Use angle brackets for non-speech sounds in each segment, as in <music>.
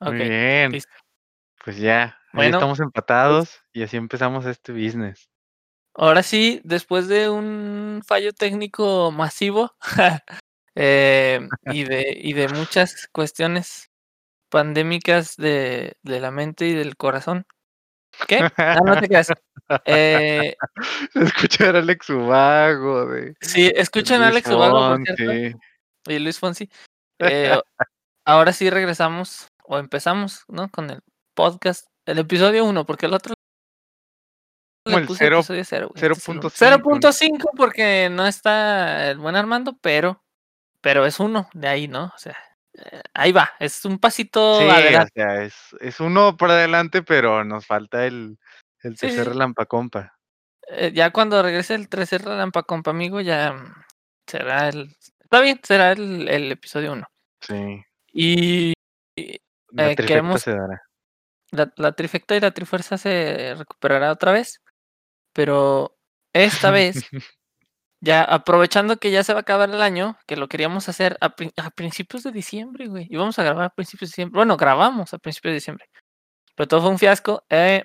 Muy bien. listo. Pues ya, ahí Bueno, estamos pues empatados y así empezamos este business. ahora sí, después de un fallo técnico masivo, <laughs> em, y de y de muchas cuestiones pandémicas de de la mente y del corazón. ¿Qué? Ah, no te creas. Eh <laughs> Se escucha el Alex Ubago de Sí, de escuchen a Alex Ubago, por cierto, Fonsi. y Luis Fonsi. <laughs> Eh, ahora sí regresamos, o empezamos, ¿no? Con el podcast, el episodio 1, porque el otro Como el puse cero episodio 0, güey, cero este es el punto 1. cinco, ¿no? 0.5 porque no está el buen Armando, pero pero es 1 de ahí, ¿no? O sea, eh, ahí va, es un pasito Sí, o sea, es es 1 por adelante, pero nos falta el el Sí, tercer sí. relampacompa. Eh, ya cuando regrese el tercer relampacompa, amigo, ya, será el está bien, será el el episodio 1. Sí. Y y, La eh, trifecta queremos se dará. la la trifecta y la trifuerza se recuperará otra vez, pero esta vez <laughs> ya aprovechando que ya se va a acabar el año, que lo queríamos hacer a prin a principios de diciembre, güey, íbamos a grabar a principios de diciembre, bueno, grabamos a principios de diciembre, pero todo fue un fiasco, eh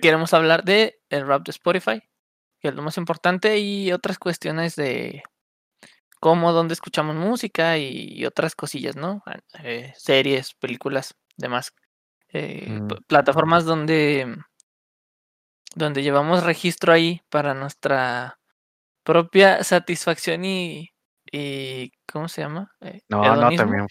queremos hablar de el rap de Spotify, que es lo más importante, y otras cuestiones de cómo, dónde escuchamos música y otras cosillas, ¿no? Ah, eh, series, películas, demás, eh, Mm. plataformas donde donde llevamos registro ahí para nuestra propia satisfacción y y, ¿cómo se llama? Eh, No, no, ¿hedonismo, también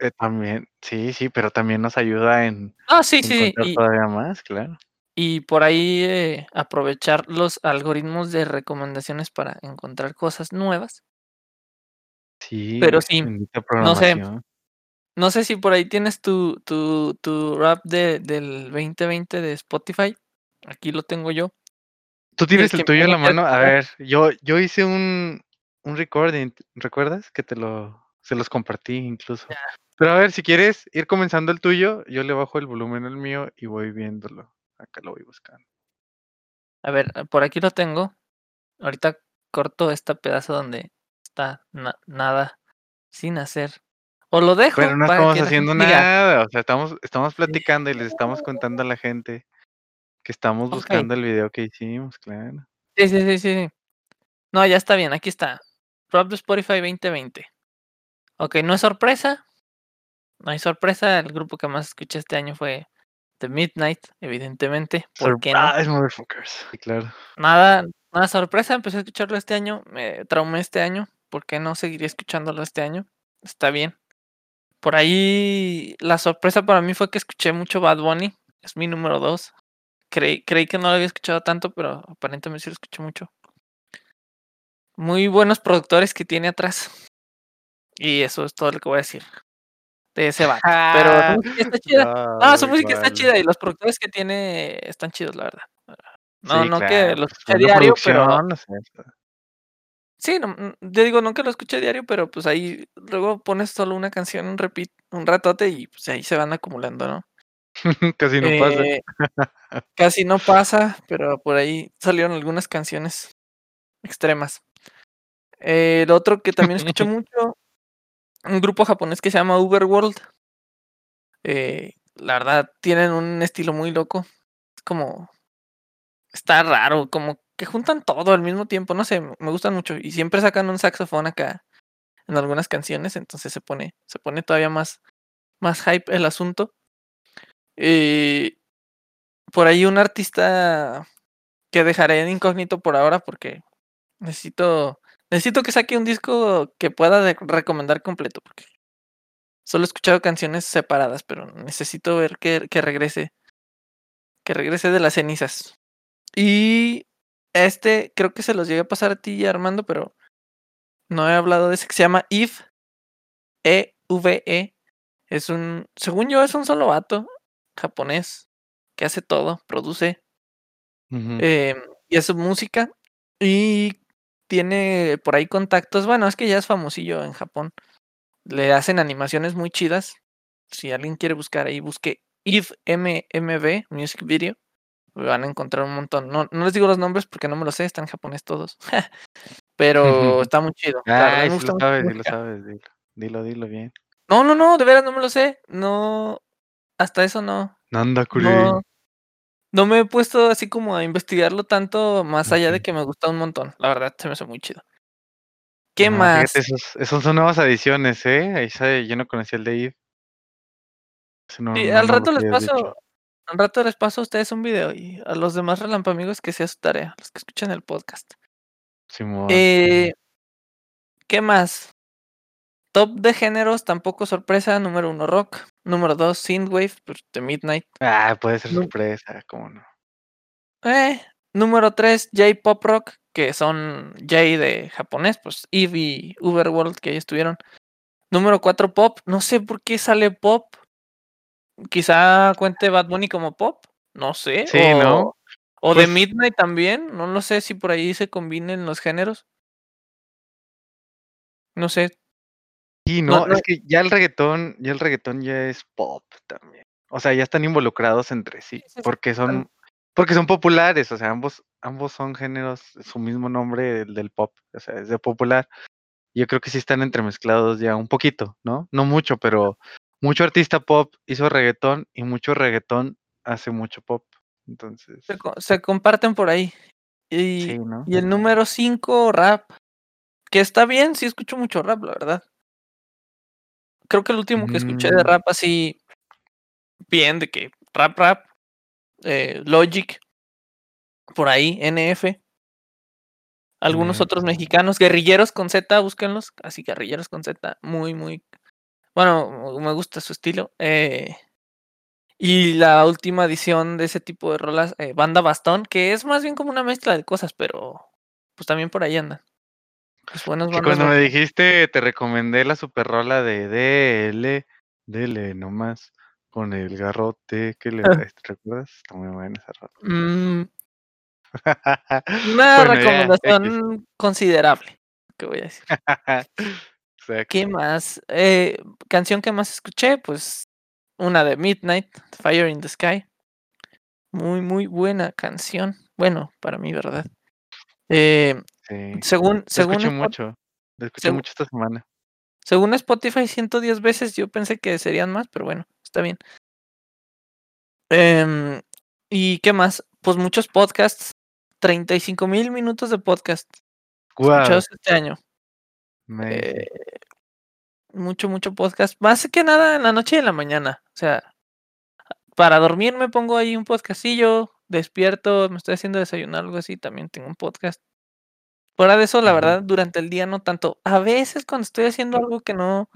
eh, también, sí, sí, pero también nos ayuda en Ah, sí, sí, y todavía más, claro. y por ahí, eh, aprovechar los algoritmos de recomendaciones para encontrar cosas nuevas. Sí, Pero sí, no sé no sé si por ahí tienes tu tu tu rap de del 2020 de Spotify, aquí lo tengo yo. ¿Tú tienes el tuyo en la mano? A ver, yo yo hice un un recording, ¿recuerdas? Que te lo se los compartí incluso. Pero a ver, si quieres ir comenzando el tuyo, yo le bajo el volumen al mío y voy viéndolo. Acá lo voy buscando. A ver, por aquí lo tengo. Ahorita corto este pedazo donde está na nada sin hacer, o lo dejo Pero no estamos haciendo nada, o sea, estamos estamos platicando y les estamos contando a la gente que estamos buscando el video que hicimos, claro. Sí, sí, sí, sí. No, ya está bien, aquí está. Rap de Spotify 2020. Okey, no es sorpresa. No hay sorpresa, el grupo que más escuché este año fue The Midnight, evidentemente, ¿por qué no? Motherfuckers. Sí, claro. Nada nada sorpresa, empecé a escucharlo este año, me traumé este año, ¿por qué no seguiría escuchándolo este año? Está bien. Por ahí la sorpresa para mí fue que escuché mucho Bad Bunny, es mi número 2. Creí creí que no lo había escuchado tanto, pero aparentemente sí lo escuché mucho. Muy buenos productores que tiene atrás. Y eso es todo lo que voy a decir de ese vato, pero <laughs> su música está chida. No, No, su música está chida y los productores que tiene están chidos, la verdad. No Sí, no que claro, lo pues escuche a buena diario, pero producción, o sea, está Sí, no, mm, te digo, nunca lo escuché diario, pero, pues, ahí luego pones solo una canción en repeat un ratote y, pues, ahí se van acumulando, ¿no? <laughs> Casi no pasa. Eh, <laughs> casi no pasa, pero por ahí salieron algunas canciones extremas. Eh, lo otro que también escucho <laughs> mucho, un grupo japonés que se llama Uberworld. Eh, la verdad, tienen un estilo muy loco. Es como está raro, como que juntan todo al mismo tiempo, no sé, me gustan mucho y siempre sacan un saxofón acá en algunas canciones, entonces se pone se pone todavía más más hype el asunto. Y por ahí un artista que dejaré en incógnito por ahora, porque necesito necesito que saque un disco que pueda recomendar completo, porque solo he escuchado canciones separadas, pero necesito ver que que regrese que regrese de las cenizas. Y este creo que se los llegué a pasar a ti Armando, pero no he hablado de ese que se llama Eve, E-V-E. Es un según yo, es un solo vato japonés que hace todo, produce. Em, y hace música, y tiene por ahí contactos, bueno, es que ya es famosillo en Japón. Le hacen animaciones muy chidas. Si alguien quiere buscar ahí, busque Eve, M-M-V, Music Video, van a encontrar un montón. No no les digo los nombres porque no me los sé, están en japonés todos. <laughs> Pero está muy chido. Ay, me lo sabes, lo sabes, dilo, dilo, dilo bien. No, no, no, de veras no me lo sé. No, hasta eso no. Nanda. No, no me he puesto así como a investigarlo tanto, más allá de que me gusta un montón. La verdad, se me hace muy chido. ¿Qué No, fíjate, más? esos esos son nuevas adiciones, ¿eh? Ese yo no conocía el de Eve. No Sí, no al rato les paso al rato les paso a ustedes un video, y a los demás relampamigos que sea su tarea, los que escuchen el podcast. Simón. Eh ¿qué más? Top de géneros, tampoco sorpresa, número 1 rock, número 2 synthwave, pues, The Midnight. Ah, puede ser sorpresa, ¿cómo no? Eh, número 3 J-pop rock, que son J de japonés, pues, Eve y Uverworld, que ahí estuvieron. Número 4 pop, no sé por qué sale pop. Quizá cuente Bad Bunny como pop, no sé, Sí, ¿no? o o The Pues Midnight también, no lo sé si por ahí se combinen los géneros. No sé. Sí, No ¿no? no Es que ya el reguetón ya el reguetón ya es pop también. O sea, ya están involucrados entre sí, porque son porque son populares, o sea, ambos ambos son géneros, su mismo nombre, el del pop, o sea, es de popular. Yo creo que sí están entremezclados ya un poquito, ¿no? No mucho, pero mucho artista pop hizo reguetón, y mucho reguetón hace mucho pop. Se Entonces co se comparten por ahí. Sí, Y ¿no? y el número 5 rap, que está bien, sí escucho mucho rap, la verdad. Creo que el último que escuché de Mm. rap así bien, de que rap, rap, eh, Logic. Por ahí, NF. Algunos otros mexicanos, Guerrilleros con Z, búsquenlos, así Guerrilleros con Z, muy, muy bueno, me gusta su estilo, eh y la última edición de ese tipo de rolas, eh, Banda Bastón, que es más bien como una mezcla de cosas, pero, pues, también por ahí andan. Las buenas Que bandas cuando me dijiste, te recomendé la super rola de Dele, dele nomás con el garrote que le traes, <laughs> ¿te recuerdas? Está muy buena esa rola. Mm. <laughs> Una Bueno, ya, equis. recomendación considerable, ¿qué voy a decir? <laughs> ¿Qué más? Eh, canción que más escuché, pues, una de Midnight, Fire in the Sky. Muy, muy buena canción. Bueno, para mí, ¿verdad? Eh, Sí. según según escuché mucho, escuché mucho esta semana. según Spotify 110 veces, yo pensé que serían más, pero bueno, está bien. Em, ¿y qué más? Pues muchos podcasts, 35,000 minutos de podcast escuchados este año. Eh, mucho, mucho podcast, más que nada en la noche y en la mañana, o sea, para dormir me pongo ahí un podcastillo, despierto, me estoy haciendo desayunar, algo así, también tengo un podcast. Fuera de eso, la verdad, durante el día no tanto. A veces, cuando estoy haciendo algo que no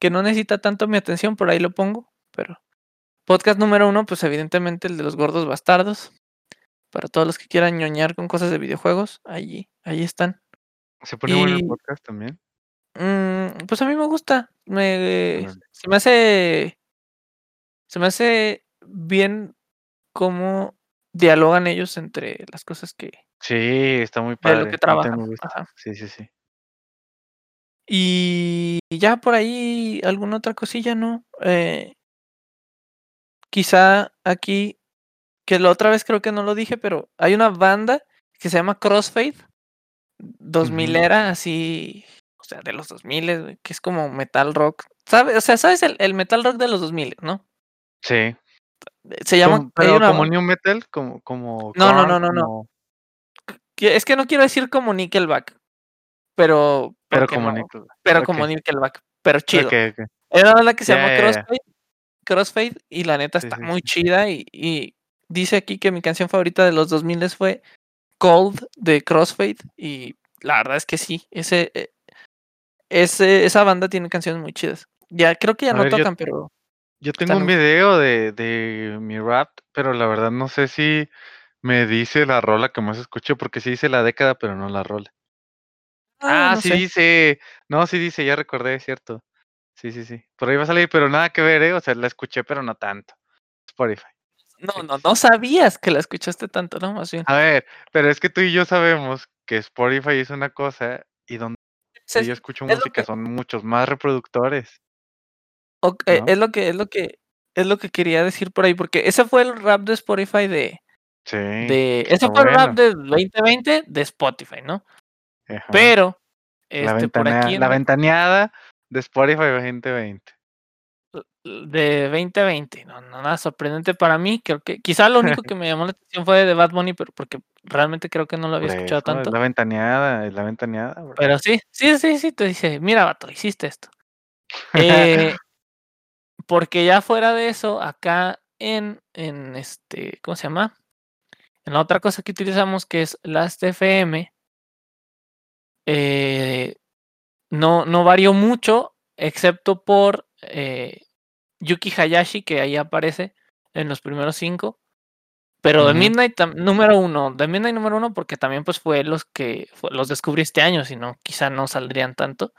que no necesita tanto mi atención, por ahí lo pongo, pero podcast número 1, pues, evidentemente, el de Los Gordos Bastardos. Para todos los que quieran ñoñar con cosas de videojuegos, allí ahí están. ¿Se pone bueno el Y podcast también? mm, pues, a mí me gusta, me se me hace se me hace bien cómo dialogan ellos entre las cosas que Sí, está muy de lo que padre, trabajan. Sí, sí, sí. Y ya por ahí alguna otra cosilla, ¿no? Eh quizá aquí, que la otra vez creo que no lo dije, pero hay una banda que se llama Crossfade, dos Ujú. milera, así, o sea, de los 2000, güey, que es como metal rock, ¿sabe? O sea, ¿sabes el el metal rock de los 2000, no? Sí. Se llama ¿Como hay pero una como new metal, como como No, no, no, no, no. como? Es que no quiero decir como Nickelback, pero Pero como no, Nickelback, pero como. Nickelback, pero chido. Una banda que se ya, ya. Crossfade Crossfade, y la neta Sí, está sí, muy sí. chida, y y dice aquí que mi canción favorita de los 2000 fue Cold de Crossfade, y la verdad es que sí, ese, eh ese esa banda tiene canciones muy chidas. Ya creo que ya A no ver, yo tocan, pero yo tengo un video de de mi Wrapped, pero la verdad no sé si me dice la rola que más escucho, porque sí dice la década, pero no la rola. Ah, Ah, no sí sé. dice, no, sí dice, ya recordé, es cierto. Sí, sí, sí, por ahí va a salir, pero nada que ver, ¿eh? O sea, la escuché, pero no tanto. Spotify, No, no, no sabías que la escuchaste tanto, ¿no? Más bien. A ver, pero es que tú y yo sabemos que Spotify es una cosa, y donde Sí, yo escucho es música que son muchos más reproductores. Es lo que es lo que es lo que quería decir por ahí, porque ese fue el Wrapped de Spotify de Sí, de ese fue el bueno. del 2020 de Spotify, ¿no? Ajá. Pero, La este, por ventana aquí la en ventaneada de Spotify 2020. De 2020, no, nada sorprendente para mí, creo que quizá lo único que <laughs> me llamó la atención fue de Bad Bunny, pero porque realmente creo que no lo había escuchado tanto. Es la ventaneada, es la ventaneada, Pero sí, sí, sí, sí, te dice, mira, vato, hiciste esto. Eh, <laughs> porque ya fuera de eso, acá en, en este, ¿cómo se llama? En la otra cosa que utilizamos que es Last.fm, eh, no, no varió mucho, excepto por eh, Yuki Hayashi, que ahí aparece en los primeros cinco. Pero de Midnight número uno, de Midnight número uno, porque también pues fue los que los descubrí este año, si no, quizá no saldrían tanto.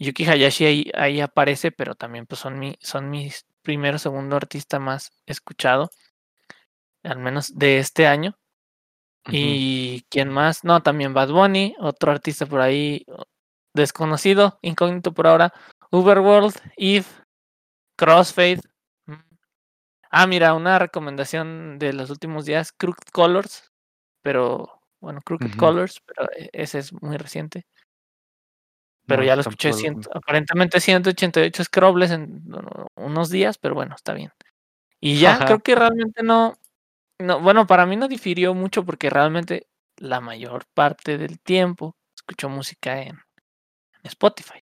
Yuki Hayashi ahí, ahí aparece, pero también pues son mi, son mis primero segundo artista más escuchado, al menos de este año. Y quién más, no, también Bad Bunny, otro artista por ahí desconocido, incógnito por ahora, Uberworld, Eve, Crossfade. Mm. Ah, mira, una recomendación de los últimos días, Crooked Colors, pero bueno, Crooked Colors, pero e, ese es muy reciente. Pero ya lo escuché, aparentemente 188 scrolls en unos días, pero bueno, está bien. Y ya creo que realmente no, no, bueno, para mí no difirió mucho porque realmente la mayor parte del tiempo escucho música en Spotify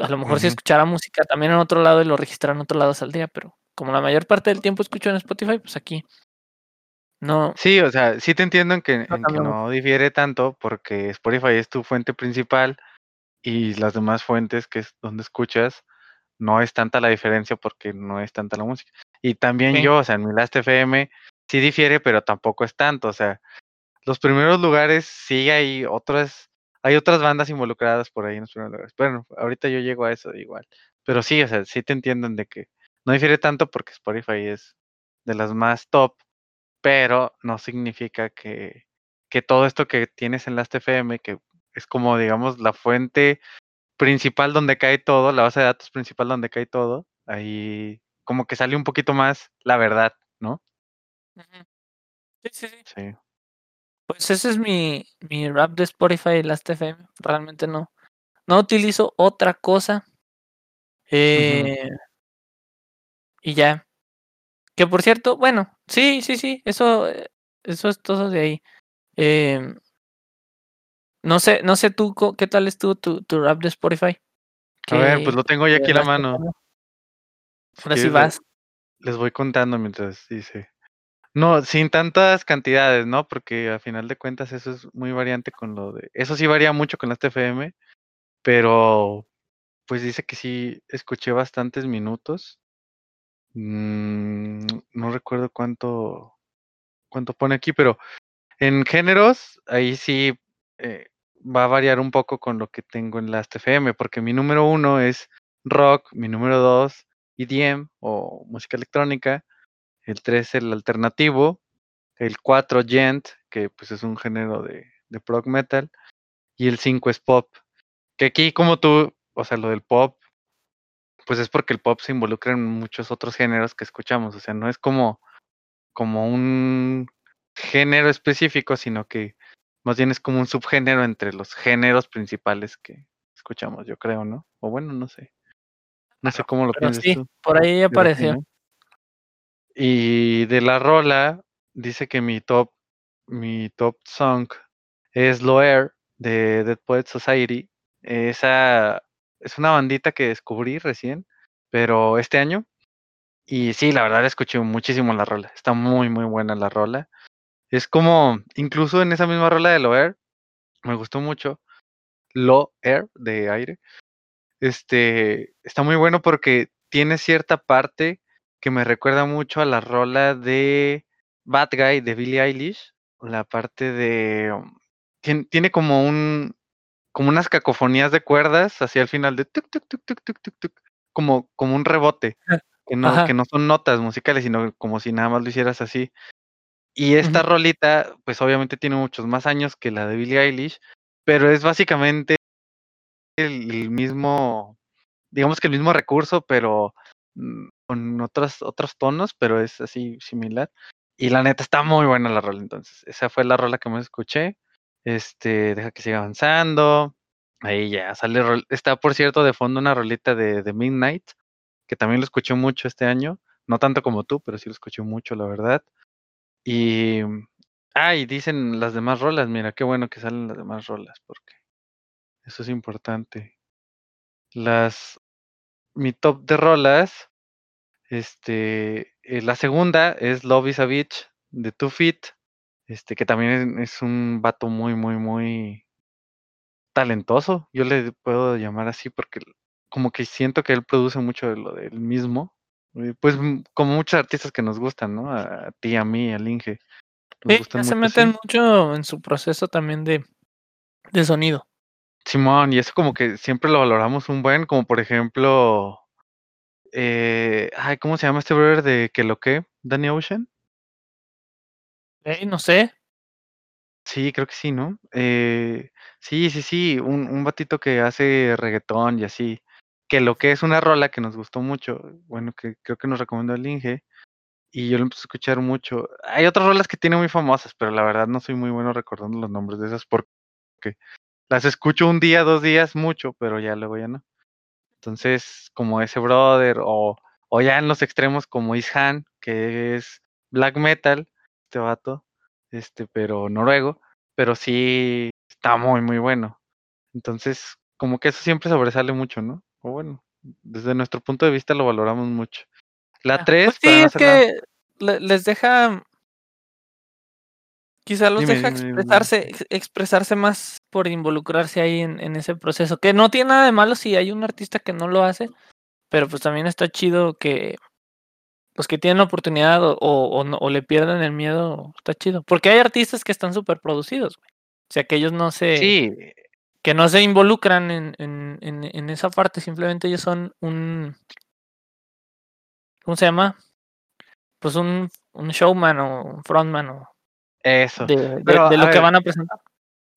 a lo mejor si escuchara música también en otro lado y lo registrara en otro lado saldría, pero como la mayor parte del tiempo escucho en Spotify, pues aquí no. Sí, o sea, sí te entiendo en que no, difiere tanto porque Spotify es tu fuente principal y las demás fuentes que es donde escuchas no es tanta la diferencia porque no es tanta la música. Y también yo, o sea, en mi Last FM sí difiere, pero tampoco es tanto, o sea, los primeros lugares sí hay otras hay otras bandas involucradas por ahí en los primeros lugares. Bueno, ahorita yo llego a eso igual. Pero sí, o sea, sí te entienden de que no difiere tanto porque Spotify es de las más top, pero no significa que, que todo esto que tienes en las TFM, que es como, digamos, la fuente principal donde cae todo, la base de datos principal donde cae todo, ahí como que sale un poquito más la verdad, ¿no? Sí, sí, sí. Sí. Pues ese es mi, mi rap de Spotify Last.fm. Realmente no. No utilizo otra cosa. Eh, y ya. Que por cierto, bueno, sí, sí, sí, eso, eh, eso es todo de ahí. Em, no sé, no sé tú qué tal estuvo tu, tu rap de Spotify. A ver, pues lo tengo ya aquí en la mano. Ahora sí vas. Les voy contando mientras dice. No, sin tantas cantidades, ¿no? Porque a final de cuentas eso es muy variante con lo de... Eso sí varía mucho con las TFM, pero pues dice que sí escuché bastantes minutos. Mm, no recuerdo cuánto, cuánto pone aquí, pero en géneros ahí sí eh, va a variar un poco con lo que tengo en las TFM, porque mi número uno es rock, mi número dos EDM o música electrónica, el 3 el alternativo, el 4 gent, que pues es un género de, de prog metal, y el 5 es pop. Que aquí como tú, o sea, lo del pop, pues es porque el pop se involucra en muchos otros géneros que escuchamos, o sea, no es como, como un género específico, sino que más bien es como un subgénero entre los géneros principales que escuchamos, yo creo, ¿no? O bueno, no sé. No sé cómo lo piensas sí, Por ahí apareció. Y de la rola, dice que mi top, mi top song es Loer de Dead Poet Society. Esa es una bandita que descubrí recién, pero este año. Y sí, la verdad escuché muchísimo la rola. Está muy, muy buena la rola. Es como, incluso en esa misma rola de Loer, me gustó mucho. Lo Air de aire. Este está muy bueno porque tiene cierta parte que me recuerda mucho a la rola de Bad Guy de Billie Eilish, la parte de um, tiene, como un como unas cacofonías de cuerdas hacia el final de tuk tuk tuk tuk tuk tuk tuk como como un rebote, ah, que no que no son notas musicales, sino como si nada más lo hicieras así. Y esta rolita, pues obviamente tiene muchos más años que la de Billie Eilish, pero es básicamente el mismo, digamos que el mismo recurso, pero mm, con otros, otros tonos, pero es así similar. Y la neta está muy buena la rola, entonces. Esa fue la rola que me escuché. Este, deja que siga avanzando. Ahí ya sale. Está, por cierto, de fondo una rolita de, de Midnight, que también lo escuché mucho este año, no tanto como tú, pero sí lo escuché mucho, la verdad. Y, ah, y dicen las demás rolas, mira, qué bueno que salen las demás rolas, porque eso es importante. Las, mi top de rolas, este, eh, la segunda es Love is a Bitch de Two Feet, este, que también es un vato muy, muy, muy talentoso. Yo le puedo llamar así porque como que siento que él produce mucho de lo del mismo. Eh, pues mm, como muchos artistas que nos gustan, ¿no? A, ti, a mí, al Inge. Nos gustan se meten mucho en su proceso también de, de sonido. Simón, y eso como que siempre lo valoramos un buen, como por ejemplo, eh, ay, ¿cómo se llama este brother de que lo que? Danny Ocean. Eh, no sé. Sí, creo que sí, ¿no? Eh, sí, sí, sí, un, un batito que hace reggaetón y así. Que lo que es una rola que nos gustó mucho, bueno, que creo que nos recomendó el Inge, y yo lo empecé a escuchar mucho. Hay otras rolas que tiene muy famosas, pero la verdad no soy muy bueno recordando los nombres de esas porque las escucho un día, dos días, mucho, pero ya luego ya no. Entonces, como ese brother, o, o ya en los extremos como Ishan, que es black metal, este vato, este, pero noruego, pero sí está muy, muy bueno. Entonces, como que eso siempre sobresale mucho, ¿no? O bueno, desde nuestro punto de vista lo valoramos mucho. La 3, pues sí, es que les deja, quizá los deja expresarse, expresarse más por involucrarse ahí en, en, ese proceso, que no tiene nada de malo si hay un artista que no lo hace, pero pues también está chido que los que tienen la oportunidad o, o, le pierden el miedo, está chido. Porque hay artistas que están súper producidos, güey. O sea, que ellos no se... Sí. Que no se involucran en, en, en, esa parte, simplemente ellos son un... ¿Cómo se llama? Pues un, un showman o un frontman o... Eso. De, de, lo que van a presentar.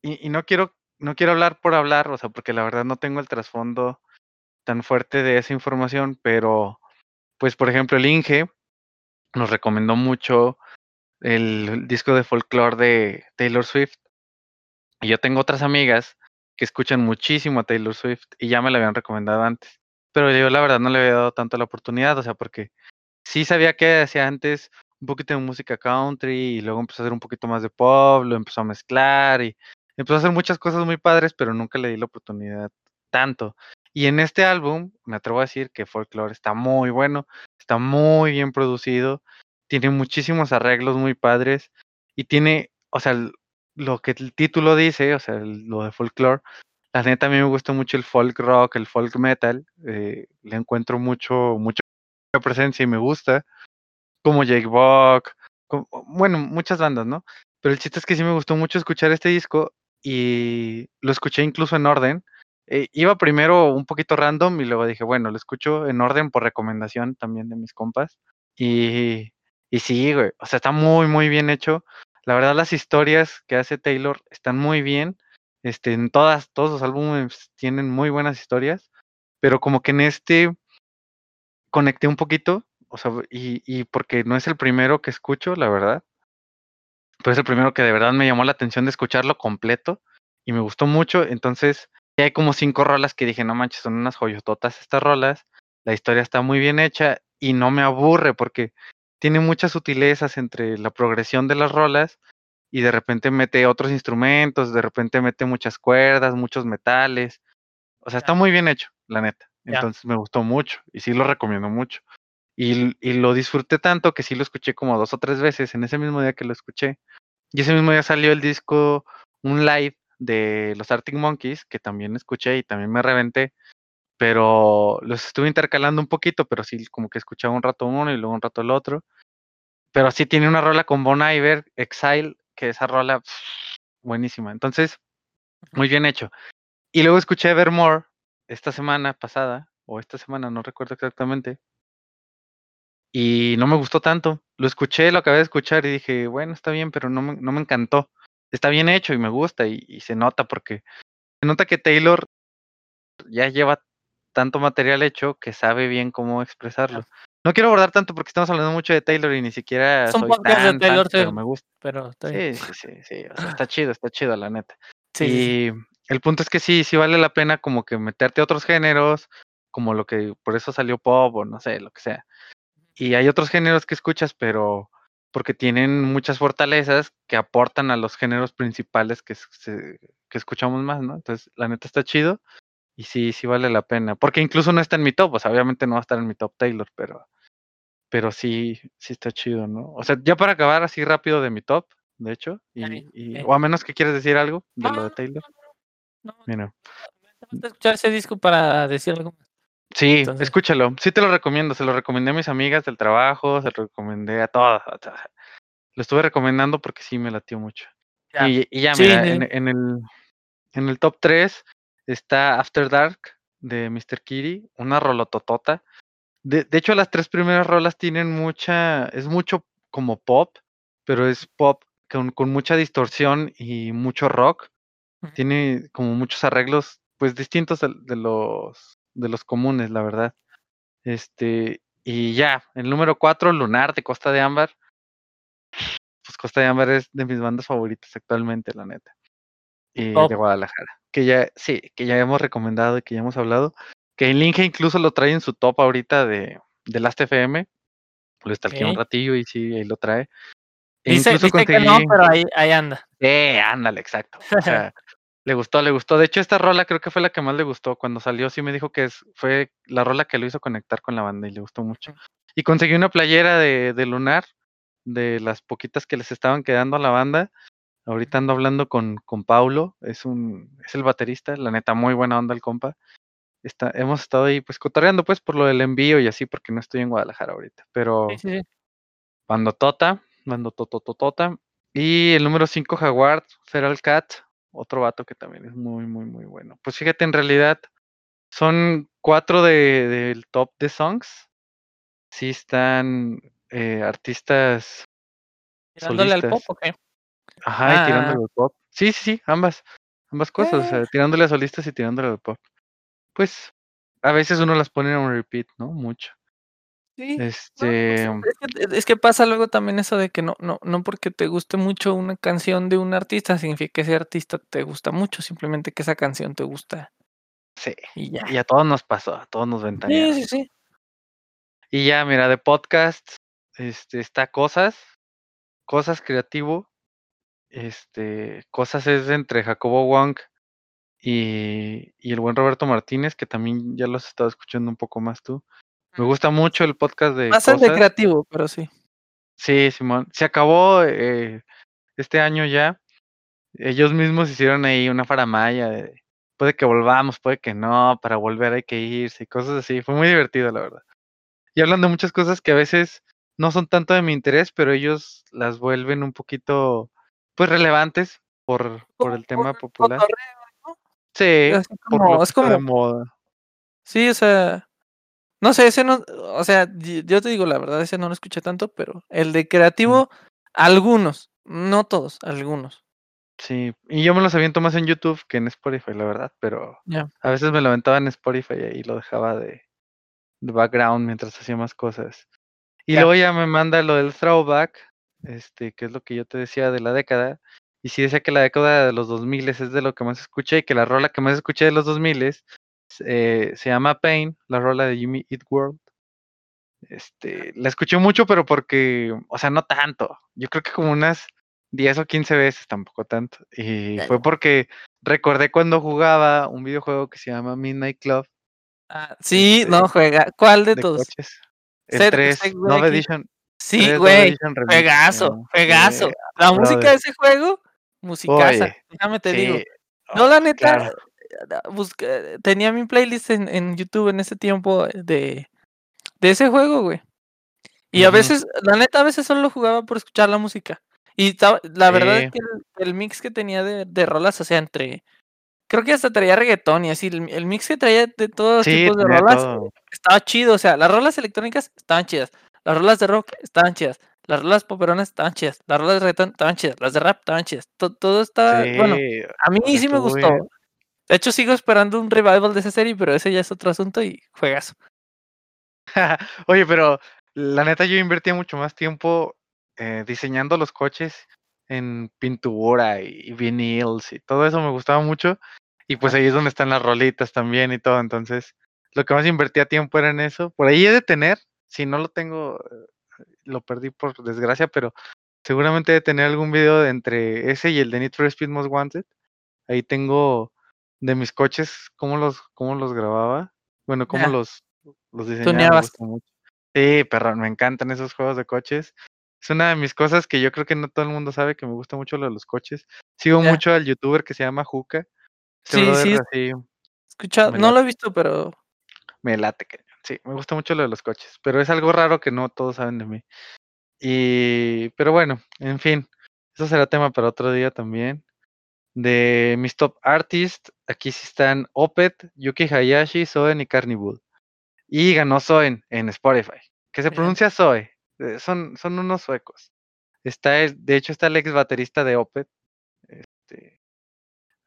Y, y no quiero no quiero hablar por hablar, o sea, porque la verdad no tengo el trasfondo tan fuerte de esa información, pero pues por ejemplo el Inge nos recomendó mucho el disco de folklore de Taylor Swift. Y yo tengo otras amigas que escuchan muchísimo a Taylor Swift y ya me la habían recomendado antes. Pero yo la verdad no le había dado tanto la oportunidad, o sea, porque sí sabía que hacía antes un poquito de música country y luego empezó a hacer un poquito más de pop, lo empezó a mezclar y empezó a hacer muchas cosas muy padres, pero nunca le di la oportunidad tanto. Y en este álbum, me atrevo a decir que Folklore está muy bueno, está muy bien producido, tiene muchísimos arreglos muy padres y tiene, o sea, lo que el título dice, o sea, lo de Folklore, la neta a me gusta mucho el folk rock, el folk metal, eh, le encuentro mucho, mucha presencia y me gusta, como Jake Buck, bueno, muchas bandas, ¿no? Pero el chiste es que sí me gustó mucho escuchar este disco y lo escuché incluso en orden eh, iba primero un poquito random y luego dije, bueno, lo escucho en orden por recomendación también de mis compas. Y, y sí, güey, o sea, está muy, muy bien hecho. La verdad, las historias que hace Taylor están muy bien. Este, en todas, todos los álbumes tienen muy buenas historias, pero como que en este conecté un poquito, o sea, y, y porque no es el primero que escucho, la verdad, pero es el primero que de verdad me llamó la atención de escucharlo completo y me gustó mucho, entonces hay como cinco rolas que dije, no manches, son unas joyototas estas rolas. La historia está muy bien hecha y no me aburre porque tiene muchas sutilezas entre la progresión de las rolas y de repente mete otros instrumentos, de repente mete muchas cuerdas, muchos metales. O sea, está muy bien hecho, la neta. Entonces me gustó mucho y sí lo recomiendo mucho. Y, y, lo disfruté tanto que sí lo escuché como dos o tres veces en ese mismo día que lo escuché. Y ese mismo día salió el disco, un live de los Arctic Monkeys, que también escuché y también me reventé, pero los estuve intercalando un poquito, pero sí como que escuchaba un rato uno y luego un rato el otro. Pero sí tiene una rola con Bon Iver, Exile, que esa rola buenísima. Entonces, muy bien hecho. Y luego escuché Evermore esta semana pasada, o esta semana, no recuerdo exactamente. Y no me gustó tanto. Lo escuché, lo acabé de escuchar y dije, bueno, está bien, pero no me, no me encantó está bien hecho y me gusta y, se nota porque se nota que Taylor ya lleva tanto material hecho que sabe bien cómo expresarlo. No quiero abordar tanto porque estamos hablando mucho de Taylor y ni siquiera soy tan, de Taylor, pero me gusta. Pero sí, sí, sí, sí, está chido, está chido la neta. Sí, y el punto es que sí, sí vale la pena como que meterte a otros géneros, como lo que, por eso salió pop o no sé, lo que sea. Y hay otros géneros que escuchas, pero porque tienen muchas fortalezas que aportan a los géneros principales que, que escuchamos más, ¿no? Entonces, la neta está chido y sí, sí vale la pena. Porque incluso no está en mi top, o sea, obviamente no va a estar en mi top Taylor, pero, pero sí, sí está chido, ¿no? O sea, ya para acabar así rápido de mi top, de hecho, y, o a menos que quieras decir algo de lo de Taylor. No, Mira. Me escuchar ese disco para decir algo Sí, escúchalo. Sí te lo recomiendo. Se lo recomendé a mis amigas del trabajo, se lo recomendé a todas. Lo estuve recomendando porque sí me latió mucho. Y, ya, mira, En, en, el, en el top 3 está After Dark de Mr. Kitty, una rolototota. De, de hecho, las tres primeras rolas tienen mucha, es mucho como pop, pero es pop con, con mucha distorsión y mucho rock. Tiene como muchos arreglos, pues distintos de, los de los comunes, la verdad. Este, y ya, el número 4, Lunar de Costa de Ámbar. Pues Costa de Ámbar es de mis bandas favoritas actualmente, la neta. Y de Guadalajara. Que ya, sí, que ya hemos recomendado y que ya hemos hablado. Que el Inge incluso lo trae en su top ahorita de, de Last FM. Lo está aquí un ratillo y sí, ahí lo trae. E dice, que no, pero ahí, ahí anda. Eh, ándale, exacto. O sea, <laughs> <laughs> le gustó, le gustó. De hecho, esta rola creo que fue la que más le gustó. Cuando salió, sí me dijo que es, fue la rola que lo hizo conectar con la banda y le gustó mucho. Y conseguí una playera de, de Lunar, de las poquitas que les estaban quedando a la banda. Ahorita ando hablando con, con Paulo, es un, es el baterista, la neta, muy buena onda el compa. Está, hemos estado ahí pues cotorreando pues por lo del envío y así, porque no estoy en Guadalajara ahorita. Pero sí, Bando Tota, Bando Totototota. Y el número 5, Jaguar, Feral Cat, otro vato que también es muy, muy, muy bueno. Pues fíjate, en realidad son cuatro del de, top de songs. Sí están eh, artistas. ¿Tirándole al pop o qué? Ajá, y ah. tirándole al pop. Sí, sí, sí, ambas. Ambas cosas, eh. tirándole a solistas y tirándole al pop. Pues a veces uno las pone en un repeat, ¿no? Mucho. Sí. Este. es, que, pasa luego también eso de que no, no, no porque te guste mucho una canción de un artista, significa que ese artista te gusta mucho, simplemente que esa canción te gusta. Sí. Y ya. Y a todos nos pasó, a todos nos ventaneamos. Sí, sí, sí. Y ya, mira, de podcast, este, está Cosas, Cosas Creativo, este, Cosas es entre Jacobo Wong y, y el buen Roberto Martínez, que también ya los he estado escuchando un poco más tú. Me gusta mucho el podcast de. Más de creativo, pero sí. Sí, Simón. Se acabó eh, este año ya. Ellos mismos hicieron ahí una faramaya de puede que volvamos, puede que no, para volver hay que irse y cosas así. Fue muy divertido, la verdad. Y hablan de muchas cosas que a veces no son tanto de mi interés, pero ellos las vuelven un poquito, pues, relevantes por, por el tema popular. Sí, es como, es como moda. Sí, o sea, no sé, ese no, o sea, yo te digo la verdad, ese no lo escuché tanto, pero el de creativo, algunos, no todos, algunos. Sí, y yo me los aviento más en YouTube que en Spotify, la verdad, pero a veces me lo aventaba en Spotify y lo dejaba de, background mientras hacía más cosas. Y luego ya me manda lo del throwback, este, que es lo que yo te decía de la década. Y si decía que la década de los 2000 es de lo que más escuché y que la rola que más escuché de los 2000 eh, se llama Pain, la rola de Jimmy Eat World. Este, la escuché mucho, pero porque, o sea, no tanto. Yo creo que como unas 10 o 15 veces, tampoco tanto. Y fue porque recordé cuando jugaba un videojuego que se llama Midnight Club. Ah, sí, no este, juega. ¿Cuál de, todos? El 3, Nova Edition. Sí, güey. Juegazo, juegazo. la música de ese juego, musicaza. Déjame te digo. No, la neta, tenía mi playlist en, en, YouTube en ese tiempo de, de ese juego, güey. Y a veces, la neta, a veces solo jugaba por escuchar la música. Y la verdad es que el, mix que tenía de, de, rolas, o sea, entre. Creo que hasta traía reggaetón y así. El, mix que traía de todos los tipos de rolas estaba chido. O sea, las rolas electrónicas estaban chidas. Las rolas de rock estaban chidas. Las rolas poperonas estaban chidas. Las rolas de reggaetón estaban chidas. Las de rap estaban chidas. Todo, todo está. bueno, a mí sí me gustó. De hecho, sigo esperando un revival de esa serie, pero ese ya es otro asunto y juegas. <laughs> Oye, pero la neta yo invertía mucho más tiempo eh, diseñando los coches en pintura y, y y todo eso me gustaba mucho. Y pues ahí es donde están las rolitas también y todo. Entonces, lo que más invertía tiempo era en eso. Por ahí he de tener, si no lo tengo, eh, lo perdí por desgracia, pero seguramente he de tener algún video entre ese y el de Need for Speed Most Wanted. Ahí tengo de mis coches, cómo los, cómo los grababa. Bueno, cómo Ya. los, los diseñaba. Sí, perro, me encantan esos juegos de coches. Es una de mis cosas que yo creo que no todo el mundo sabe que me gusta mucho lo de los coches. Sigo mucho al youtuber que se llama Juca. Ese Sí, sí, así escuchado, no lo he visto, pero Me late, cañón. Sí, me gusta mucho lo de los coches, pero es algo raro que no todos saben de mí. Y, pero bueno, en fin, eso será tema para otro día también. De mis top artists, aquí sí están Opet, Yuki Hayashi, Soen y Carnival. Y ganó Soen en Spotify, que se pronuncia Zoe. eh, Son, son unos suecos. Está el, de hecho está el ex baterista de Opet. Este,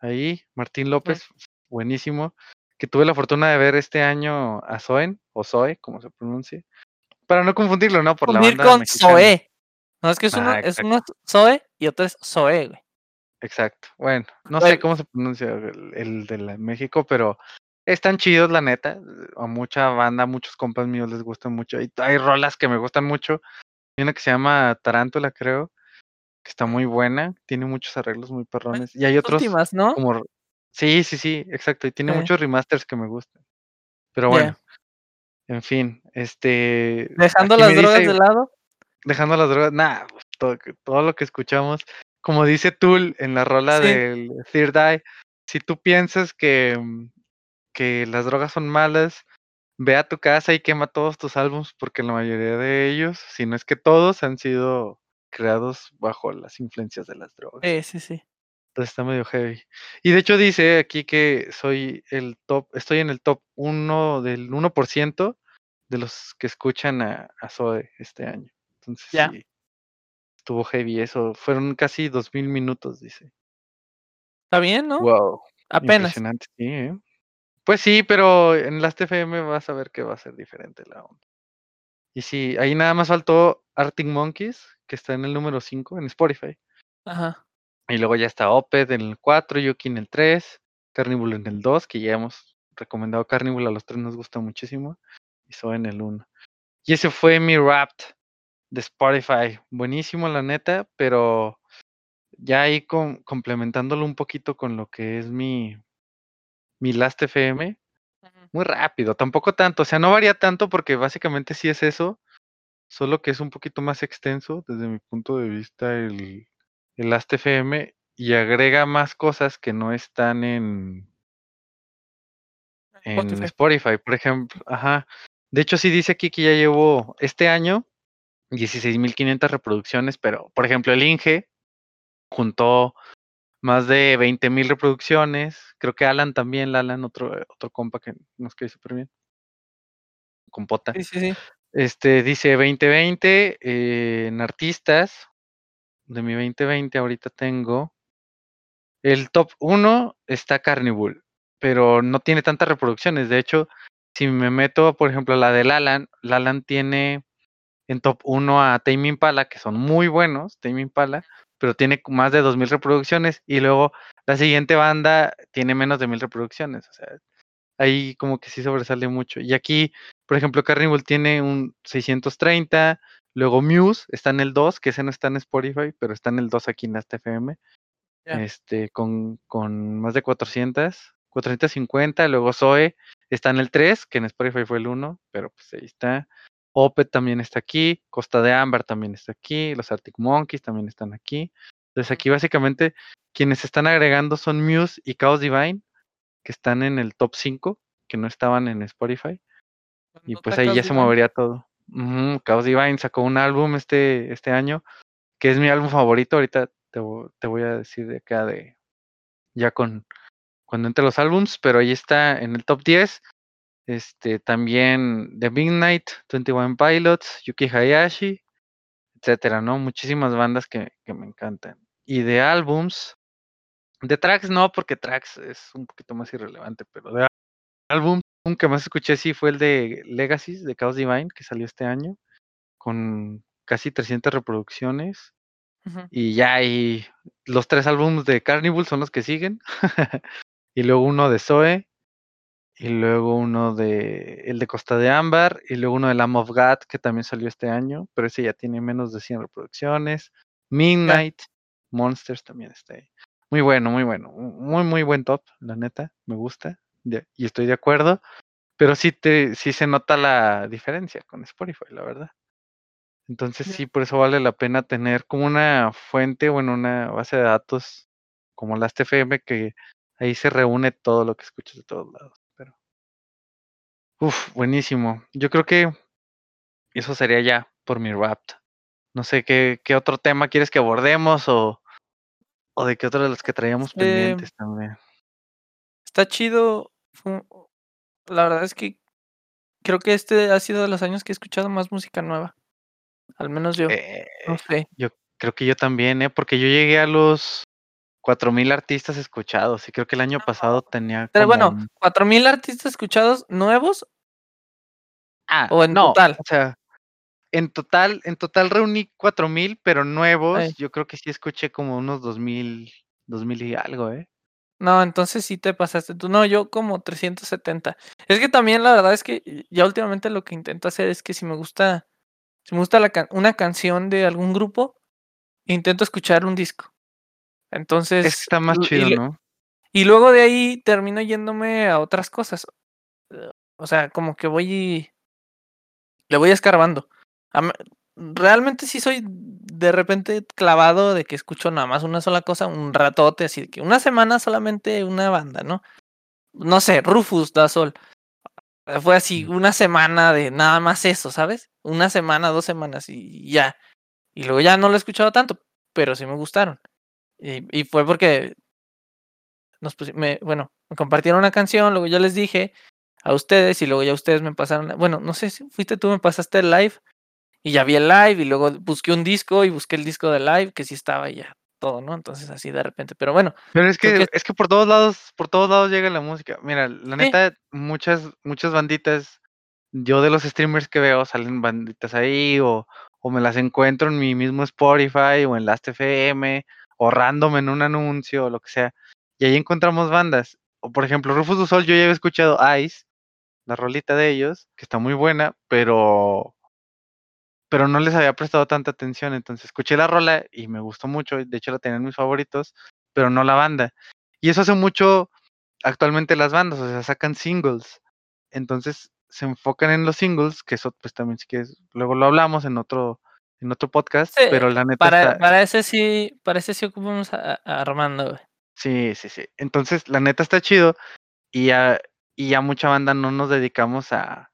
ahí, Martín López, buenísimo. Que tuve la fortuna de ver este año a Zoen, o Zoe, como se pronuncie. Para no confundirlo, ¿no? Por la banda con mexicana. Zoe. No, es que es uno, Ah, es exacto. uno Zoe y otro es Zoe, güey. Exacto. Bueno, no Bueno. sé cómo se pronuncia el, el de la México, pero están chidos, la neta. A mucha banda, a muchos compas míos les gustan mucho. Y hay rolas que me gustan mucho. Hay una que se llama Tarántula, creo, que está muy buena. Tiene muchos arreglos muy perrones. Y hay otros últimas, ¿no? como... Sí, sí, sí, exacto. Y tiene Sí. muchos remasters que me gustan. Pero bueno, en fin, este... Dejando las drogas dice- de lado. dejando las drogas, nada, pues, todo lo que escuchamos, como dice Tool en la rola Sí. del Third Eye, si tú piensas que, mm, que las drogas son malas, ve a tu casa y quema todos tus álbums, porque la mayoría de ellos, si no es que todos, han sido creados bajo las influencias de las drogas. Sí, sí, sí. Entonces está medio heavy. Y de hecho dice aquí que soy el top, estoy en el top 1 del 1% de los que escuchan a, a Zoe este año. Entonces Ya. sí, estuvo heavy eso. Fueron casi 2000 minutos, dice. Está bien, ¿no? Wow. Apenas. Impresionante, sí, ¿eh? Pues sí, pero en las TFM vas a ver que va a ser diferente la onda. Y sí, ahí nada más faltó Arctic Monkeys, que está en el número 5 en Spotify. Ajá. Y luego ya está Oped en el 4, Yuki en el 3, Carnival en el 2, que ya hemos recomendado Carnival, a los tres nos gusta muchísimo, y Zoe en el 1. Y ese fue mi rap de Spotify. Buenísimo, la neta, pero ya ahí com- complementándolo un poquito con lo que es mi, mi Last FM, muy rápido, tampoco tanto, o sea, no varía tanto porque básicamente sí es eso, solo que es un poquito más extenso desde mi punto de vista el, el Last FM y agrega más cosas que no están en, en Spotify. Spotify, por ejemplo. Ajá. De hecho, sí dice aquí que ya llevo este año 16.500 reproducciones, pero por ejemplo, el Inge juntó más de 20.000 reproducciones. Creo que Alan también, Alan, otro, otro compa que nos cae súper bien. Compota. Sí, sí, sí. Este dice 2020 eh, en artistas. De mi 2020 ahorita tengo. El top 1 está Carnival, pero no tiene tantas reproducciones. De hecho, si me meto, por ejemplo, la del Alan, Alan tiene en top 1 a Tame Impala, que son muy buenos, Tame Impala, pero tiene más de 2000 reproducciones. Y luego la siguiente banda tiene menos de 1000 reproducciones. O sea, ahí como que sí sobresale mucho. Y aquí, por ejemplo, Carnival tiene un 630. Luego Muse está en el 2, que ese no está en Spotify, pero está en el 2 aquí en la. Ya. Este, con, con más de 400, 450. Luego Zoe está en el 3, que en Spotify fue el 1, pero pues ahí está. Opet también está aquí. Costa de Ámbar también está aquí. Los Arctic Monkeys también están aquí. Entonces aquí básicamente quienes están agregando son Muse y Chaos Divine, que están en el top 5, que no estaban en Spotify. Y ¿Dónde pues ahí Chaos ya se movería todo. Chaos Divine sacó un álbum este, este año, que es mi álbum favorito. Ahorita te, te voy a decir de acá de ya con cuando entre los álbums, pero ahí está en el top 10. Este también The Midnight, 21 Pilots, Yuki Hayashi, etcétera, ¿no? Muchísimas bandas que, que me encantan. Y de álbums, de tracks no, porque tracks es un poquito más irrelevante, pero de álbum que más escuché sí fue el de Legacies de Chaos Divine, que salió este año, con casi 300 reproducciones. Y ya hay los tres álbumes de Carnival son los que siguen. <laughs> y luego uno de Zoe. Y luego uno de el de Costa de Ámbar, y luego uno de Lamb of God, que también salió este año, pero ese ya tiene menos de 100 reproducciones. Midnight, Monsters también está ahí. Muy bueno, muy bueno. Muy, muy buen top, la neta. Me gusta. y estoy de acuerdo. Pero sí, te, sí se nota la diferencia con Spotify, la verdad. Entonces sí, por eso vale la pena tener como una fuente o en una base de datos como la FM que ahí se reúne todo lo que escuchas de todos lados. Uf, buenísimo. Yo creo que eso sería ya por mi rap. No sé qué, qué otro tema quieres que abordemos o, o de qué otro de los que traíamos Este pendientes también. Está chido. La verdad es que creo que este ha sido de los años que he escuchado más música nueva. Al menos yo. no Eh, sé. yo creo que yo también, ¿eh? Porque yo llegué a los 4000 artistas escuchados y creo que el año pasado tenía Pero bueno, como ¿cuatro mil artistas escuchados nuevos Ah, o en no, total? o sea, en total en total reuní 4000, pero nuevos, yo creo que sí escuché como unos 2000, 2000 y algo, ¿eh? No, entonces sí te pasaste tú. No, yo como 370. Es que también la verdad es que ya últimamente lo que intento hacer es que si me gusta si me gusta la can una canción de algún grupo, intento escuchar un disco. Entonces, está más y chido, le ¿no? y luego de ahí termino yéndome a otras cosas. O sea, como que voy le voy escarbando. Realmente sí soy de repente clavado de que escucho nada más una sola cosa un ratote, así de que una semana solamente una banda, ¿no? No sé, Rufus Da Sol. Fue así una semana de nada más eso, ¿sabes? Una semana, 2 semanas y ya. Y luego ya no lo he escuchado tanto, pero sí me gustaron. Y y fue porque nos pusi me bueno, me compartieron una canción, luego yo les dije a ustedes y luego ya ustedes me pasaron bueno, no sé si fuiste tú, me pasaste el live y ya vi el live y luego busqué un disco y busqué el disco de live que sí estaba y ya todo, ¿no? Entonces así de repente, pero bueno, Pero es que que es que por todos lados por todos lados llega la música. Mira, la Sí. neta, muchas muchas banditas, yo de los streamers que veo salen banditas ahí o o me las encuentro en mi mismo Spotify o en Last.fm o random en un anuncio o lo que sea. Y ahí encontramos bandas. O por ejemplo, Rufus Du Sol, yo ya había escuchado Ice, la rolita de ellos, que está muy buena, pero pero no les había prestado tanta atención. Entonces escuché la rola y me gustó mucho, de hecho la tenía en mis favoritos, pero no la banda. Y eso hace mucho actualmente las bandas, o sea, sacan singles. Entonces se enfocan en los singles, que eso pues también si quieres, luego lo hablamos en otro en otro podcast, Sí, pero la neta para está para ese sí para ese sí ocupamos a a Armando, güey. Sí, sí, sí. Entonces, la neta está chido y ya y ya mucha banda no nos dedicamos a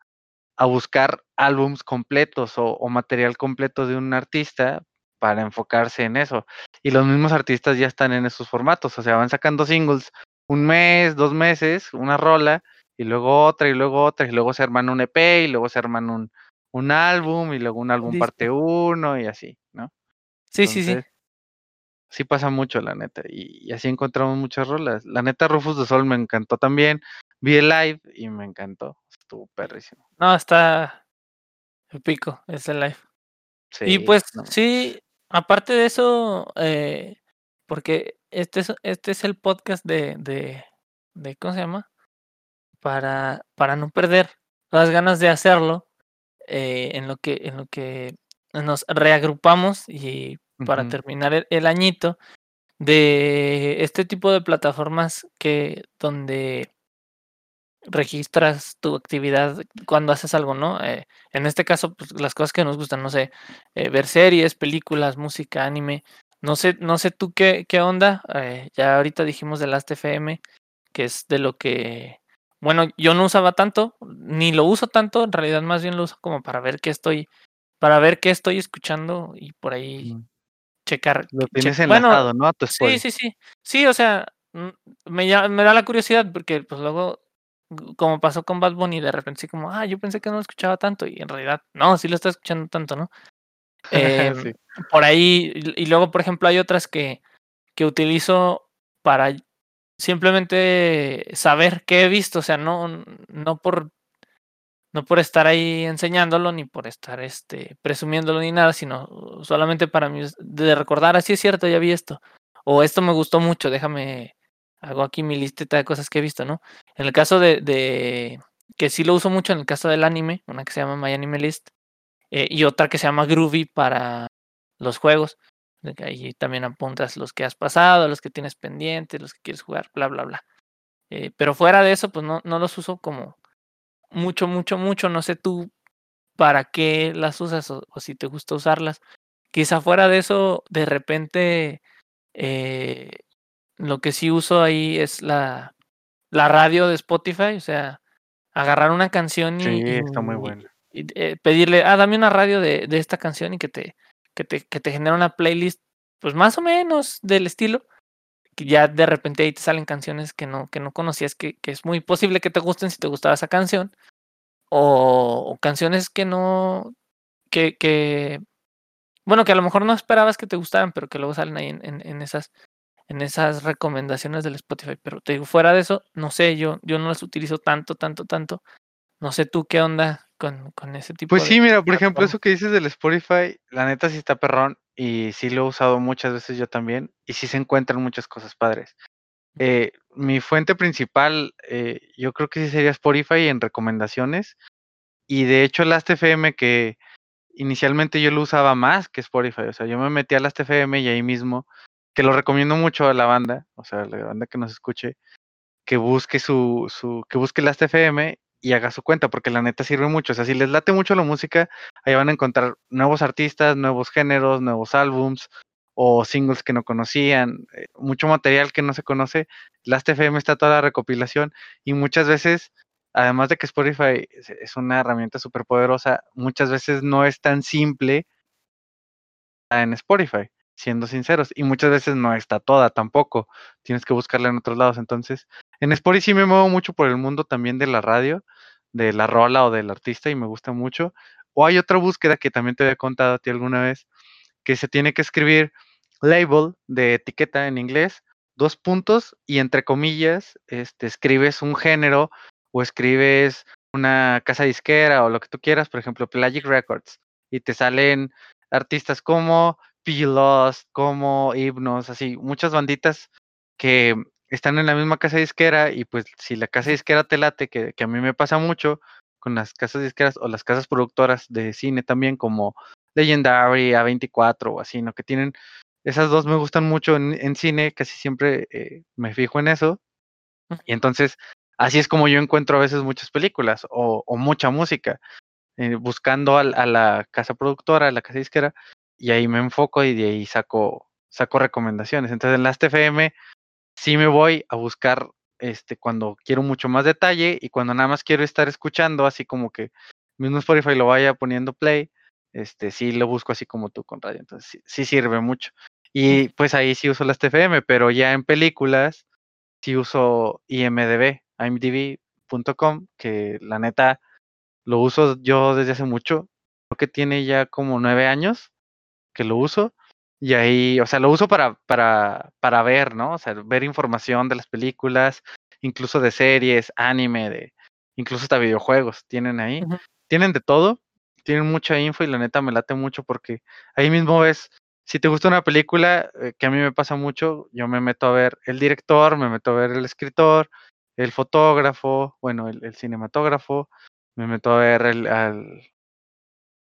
a buscar álbums completos o o material completo de un artista para enfocarse en eso. Y los mismos artistas ya están en esos formatos, o sea, van sacando singles un mes, 2 meses, una rola y luego otra, y luego otra, y luego se arman un EP, y luego se arman un un álbum, y luego un álbum parte 1 y así, ¿no? Sí, sí, sí. Sí pasa mucho, la neta, y y así encontramos muchas rolas. La neta, Rufus Du Sol me encantó también. Vi el live y me encantó, estuvo perrísimo. No, está épico ese live. Y Sí, pues no. sí, aparte de eso, eh, porque este es este es el podcast de de de ¿cómo se llama? Para para no perder las ganas de hacerlo, eh, en lo que en lo que nos reagrupamos y para terminar el el añito, de este tipo de plataformas que donde registras tu actividad cuando haces algo, ¿no? Eh, en este caso, pues, las cosas que nos gustan, no sé, eh, ver series, películas, música, anime. No sé no sé tú qué qué onda, eh, ya ahorita dijimos de Last.fm, que es de lo que bueno, yo no usaba tanto, ni lo uso tanto, en realidad más bien lo uso como para ver qué estoy para ver qué estoy escuchando y por ahí Mm. checar Lo che tienes bueno, enlazado, ¿no? A tu sí, sí, sí. Sí, o sea, me me da la curiosidad porque, pues, luego, como pasó con Bad Bunny, de repente, así como, ah, yo pensé que no lo escuchaba tanto y en realidad, no, sí lo estaba escuchando tanto, ¿no? <laughs> Em, Sí. por ahí, y y luego, por ejemplo, hay otras que que utilizo para simplemente saber qué he visto, o sea, no no por no por estar ahí enseñándolo, ni por estar, este, presumiéndolo ni nada, sino solamente para mí de recordar, ah, sí es cierto, ya vi esto, o esto me gustó mucho, déjame hago aquí mi listita de cosas que he visto, ¿no? En el caso de, de, que sí lo uso mucho en el caso del anime, una que se llama My Anime List, eh, y otra que se llama Groovy para los juegos. Ahí también apuntas los que has pasado, los que tienes pendientes, los que quieres jugar, bla, bla, bla. Eh, pero fuera de eso, pues no, no los uso como mucho, mucho, mucho. No sé tú para qué las usas o, si te gusta usarlas. Quizá fuera de eso, de repente, eh, lo que sí uso ahí es la, la radio de Spotify, o sea, agarrar una canción y, sí, está muy buena. y eh, pedirle, ah, dame una radio de, de, esta canción y que te, que te, que te genera una playlist, pues más o menos del estilo, que ya de repente ahí te salen canciones que no, que no conocías, que, que es muy posible que te gusten si te gustaba esa canción, o, canciones que no, que, que, bueno, que a lo mejor no esperabas que te gustaran, pero que luego salen ahí en, en, en esas en esas recomendaciones del Spotify. Pero te digo, fuera de eso, no sé, yo, yo no las utilizo tanto, tanto, tanto. No sé tú qué onda con, con ese tipo pues de. Pues sí, mira, por ejemplo, eso que dices del Spotify, la neta sí está perrón y sí lo he usado muchas veces yo también y sí se encuentran muchas cosas padres. Eh, mi fuente principal, eh, yo creo que sí sería Spotify en recomendaciones y de hecho Last.fm que inicialmente yo lo usaba más que Spotify, o sea, yo me metí a Last.fm y ahí mismo que lo recomiendo mucho a la banda, o sea, la banda que nos escuche, que busque su, su que busque las FM y haga su cuenta, porque la neta sirve mucho. O sea, si les late mucho la música, ahí van a encontrar nuevos artistas, nuevos géneros, nuevos álbums o singles que no conocían, eh, mucho material que no se conoce. Las FM está toda la recopilación y muchas veces, además de que Spotify es una herramienta súper poderosa, muchas veces no es tan simple en Spotify siendo sinceros. Y muchas veces no está toda tampoco. Tienes que buscarla en otros lados. Entonces, en Spotify sí me muevo mucho por el mundo también de la radio, de la rola o del artista y me gusta mucho. O hay otra búsqueda que también te había contado a ti alguna vez, que se tiene que escribir label de etiqueta en inglés, dos puntos y entre comillas, este, escribes un género o escribes una casa disquera o lo que tú quieras, por ejemplo, Pelagic Records, y te salen artistas como Pilos, como Himnos, así, muchas banditas que están en la misma casa disquera y pues si la casa disquera te late, que, que a mí me pasa mucho con las casas disqueras o las casas productoras de cine también como Legendary, A24 o así, ¿no? Que tienen, esas dos me gustan mucho en, en cine, casi siempre eh, me fijo en eso. Y entonces, así es como yo encuentro a veces muchas películas o, o mucha música, eh, buscando a, a, la casa productora, a la casa disquera, y ahí me enfoco y de ahí saco, saco recomendaciones. Entonces en las TFM sí me voy a buscar este cuando quiero mucho más detalle y cuando nada más quiero estar escuchando, así como que mismo Spotify lo vaya poniendo play, este sí lo busco así como tú con radio. Entonces sí, sí sirve mucho. Y pues ahí sí uso las TFM, pero ya en películas sí uso IMDB, imdb.com, que la neta lo uso yo desde hace mucho. Creo que tiene ya como nueve años que lo uso. Y ahí, o sea, lo uso para, para, para ver, ¿no? O sea, ver información de las películas, incluso de series, anime, de, incluso hasta videojuegos tienen ahí. Uh -huh. Tienen de todo, tienen mucha info y la neta me late mucho porque ahí mismo ves, si te gusta una película, eh, que a mí me pasa mucho, yo me meto a ver el director, me meto a ver el escritor, el fotógrafo, bueno, el, el cinematógrafo, me meto a ver el, al,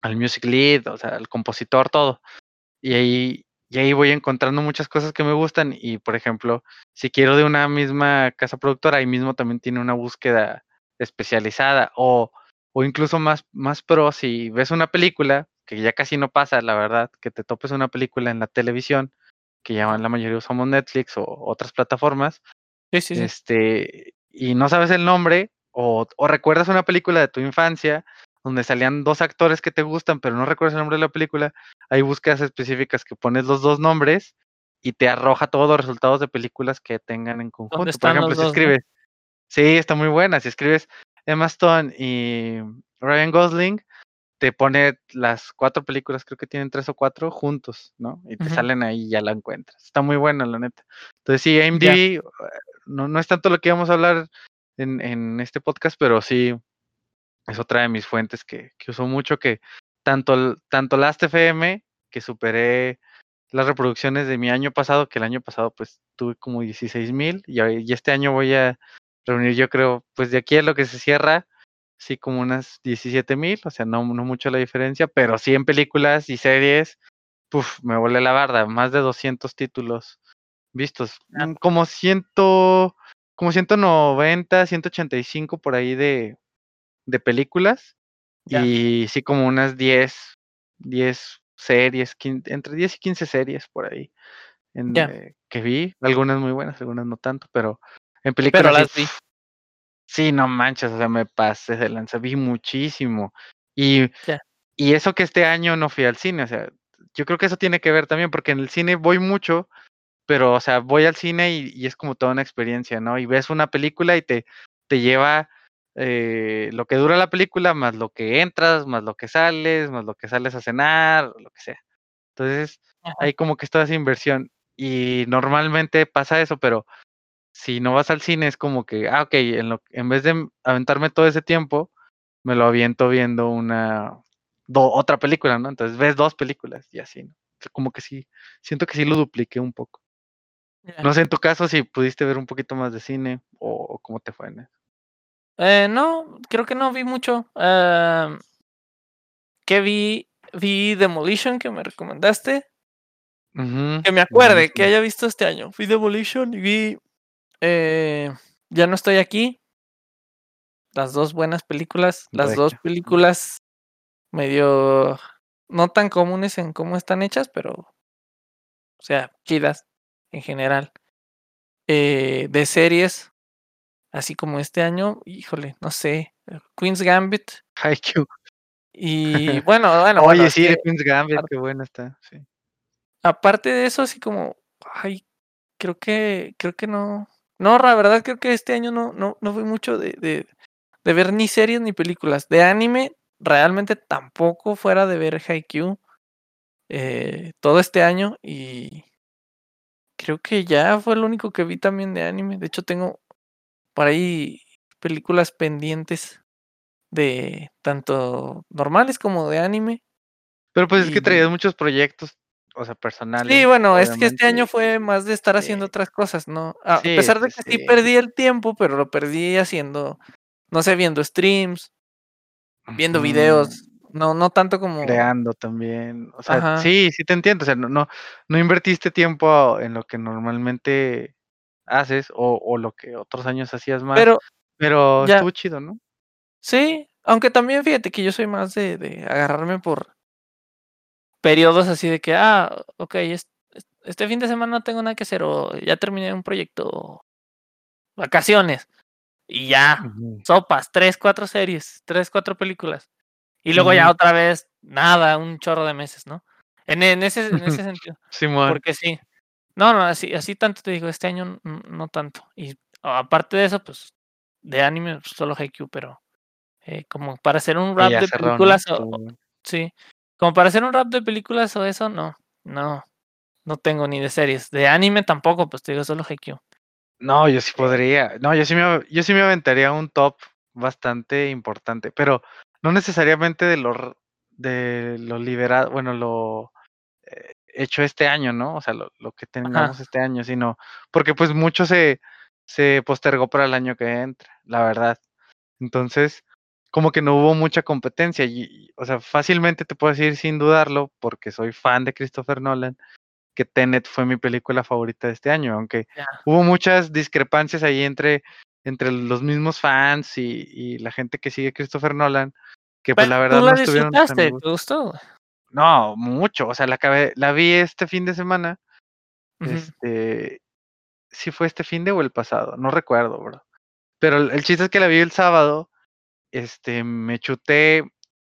al music lead, o sea, al compositor, todo. Y ahí, y ahí voy encontrando muchas cosas que me gustan. Y por ejemplo, si quiero de una misma casa productora, ahí mismo también tiene una búsqueda especializada. O, o incluso más, más pro, si ves una película, que ya casi no pasa, la verdad, que te topes una película en la televisión, que ya la mayoría usamos Netflix o otras plataformas. Sí, sí, sí. Este, y no sabes el nombre, o, o recuerdas una película de tu infancia donde salían dos actores que te gustan, pero no recuerdas el nombre de la película, hay búsquedas específicas que pones los dos nombres y te arroja todos los resultados de películas que tengan en conjunto. Por ejemplo, si dos, escribes, ¿no? sí, está muy buena, si escribes Emma Stone y Ryan Gosling, te pone las cuatro películas, creo que tienen tres o cuatro juntos, ¿no? Y te uh -huh. salen ahí y ya la encuentras. Está muy buena, la neta. Entonces, sí, IMDb, no, no es tanto lo que íbamos a hablar en, en este podcast, pero sí, es otra de mis fuentes que, que uso mucho, que tanto, tanto Last.fm, que superé las reproducciones de mi año pasado, que el año pasado pues tuve como 16 mil y, y, este año voy a reunir, yo creo, pues de aquí a lo que se cierra, sí como unas 17 mil, o sea, no, no mucho la diferencia, pero sí en películas y series, puf, me volé la barda, más de 200 títulos vistos, Ah. como ciento, como 190, 185 por ahí de, de películas, Ya. y sí como unas 10, 10 series, entre 10 y 15 series por ahí en, eh, que vi, algunas muy buenas, algunas no tanto, pero en Pero películas sí, las vi. sí, no manches, o sea, me pasé de lanza, vi muchísimo. Y, y eso que este año no fui al cine, o sea, yo creo que eso tiene que ver también, porque en el cine voy mucho, pero, o sea, voy al cine y, y es como toda una experiencia, ¿no? Y ves una película y te, te lleva eh, lo que dura la película, más lo que entras, más lo que sales, más lo que sales a cenar, lo que sea. Entonces, Ajá. hay como que toda esa inversión. Y normalmente pasa eso, pero si no vas al cine es como que, ah, ok, en, lo, en vez de aventarme todo ese tiempo, me lo aviento viendo una, do- otra película, ¿no? Entonces ves dos películas y así, ¿no? Como que sí, siento que sí lo dupliqué un poco. No sé, en tu caso, si pudiste ver un poquito más de cine o, o cómo te fue en eso. Eh, no, creo que no vi mucho. Am, ¿Qué vi? Vi Demolition que me recomendaste. Que me acuerde que haya visto este año. Vi Demolition y vi eh, Ya no estoy aquí. Las dos buenas películas. Las dos películas medio no tan comunes en cómo están hechas, pero o sea, chidas en general. Eh, de series, así como este año, híjole, no sé, Queen's Gambit Haikyuu. y <laughs> bueno, bueno, bueno, Oye, sí, que Queen's Gambit, aparte- qué buena está. Sí. aparte de eso, así como, ay, creo que, creo que no, no, la verdad creo que este año no, no, no fui mucho de, de, de ver ni series ni películas. De anime, realmente tampoco fuera de ver Haikyuu eh, todo este año y creo que ya fue lo único que vi también de anime. De hecho, tengo por ahí películas pendientes de tanto normales como de anime. Pero pues es que traías muchos proyectos, o sea, personales. Sí, bueno, es que este año fue más de estar haciendo sí. otras cosas, ¿no? A Sí, pesar de que sí sí. perdí el tiempo, pero lo perdí haciendo, no sé, viendo streams, viendo videos, no, no tanto como, Creando también. O sea, ajá, sí, sí te entiendo. O sea, no, no, no invertiste tiempo en lo que normalmente haces o, o lo que otros años hacías más. pero Pero ya, estuvo chido, ¿no? sí, aunque también fíjate que yo soy más de, de agarrarme por periodos así de que, ah, ok, es- es- este fin de semana no tengo nada que hacer o ya terminé un proyecto, o vacaciones y ya, sopas, tres, cuatro series, tres, cuatro películas. Y luego ya otra vez, nada, un chorro de meses, ¿no? En, en ese, en ese <laughs> sentido. Porque sí. No, no, así, así tanto te digo, este año no tanto. Y aparte de eso, pues, de anime, pues, solo Haikyuu, pero eh, como para hacer un rap de películas o, sí. Como para hacer un rap de películas o eso, no, no, no tengo ni de series. De anime tampoco, pues te digo, solo Haikyuu. No, yo sí podría. No, yo sí me, yo sí me aventaría un top bastante importante, pero no necesariamente de lo, r- de lo liberado, bueno, lo eh, hecho este año, ¿no? O sea, lo, lo que tengamos este año, sino porque pues mucho se, se postergó para el año que entra, la verdad. Entonces, como que no hubo mucha competencia y, y, o sea, fácilmente te puedo decir sin dudarlo, porque soy fan de Christopher Nolan, que Tenet fue mi película favorita de este año, aunque hubo muchas discrepancias ahí entre, entre los mismos fans y, y la gente que sigue Christopher Nolan, que pues Pero la verdad tú la no estuvieron tan. ¿te gustó? No, mucho, o sea, la, acabé- la vi este fin de semana, este, si fue este fin de o el pasado, no recuerdo, bro. Pero el, el chiste es que la vi el sábado, este, me chuté,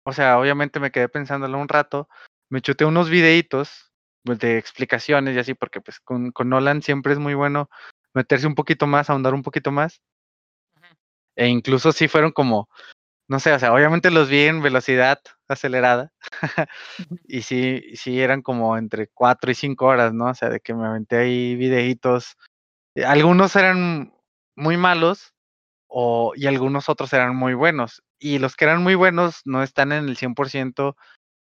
o sea, obviamente me quedé pensándolo un rato, me chuté unos videitos pues, de explicaciones y así, porque pues con, con Nolan siempre es muy bueno meterse un poquito más, ahondar un poquito más, e incluso sí fueron como, no sé, o sea, obviamente los vi en velocidad acelerada, y sí, sí eran como entre cuatro y cinco horas, ¿no? O sea, de que me aventé ahí videitos, eh, algunos eran muy malos, o, y algunos otros eran muy buenos. Y los que eran muy buenos no están en el 100%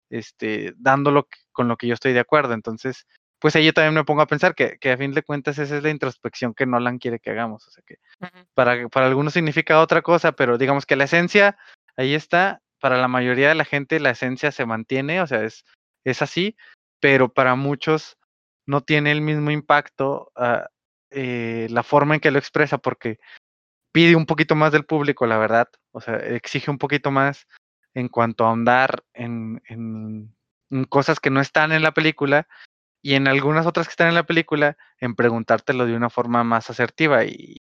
este, dando lo que- con lo que yo estoy de acuerdo. Entonces, pues ahí yo también me pongo a pensar que, que a fin de cuentas esa es la introspección que Nolan quiere que hagamos. O sea que para, para algunos significa otra cosa, pero digamos que la esencia ahí está. Para la mayoría de la gente la esencia se mantiene, o sea, es, es así, pero para muchos no tiene el mismo impacto ah, eh, la forma en que lo expresa porque pide un poquito más del público, la verdad. O sea, exige un poquito más en cuanto a ahondar en, en, cosas que no están en la película y en algunas otras que están en la película en preguntártelo de una forma más asertiva. Y,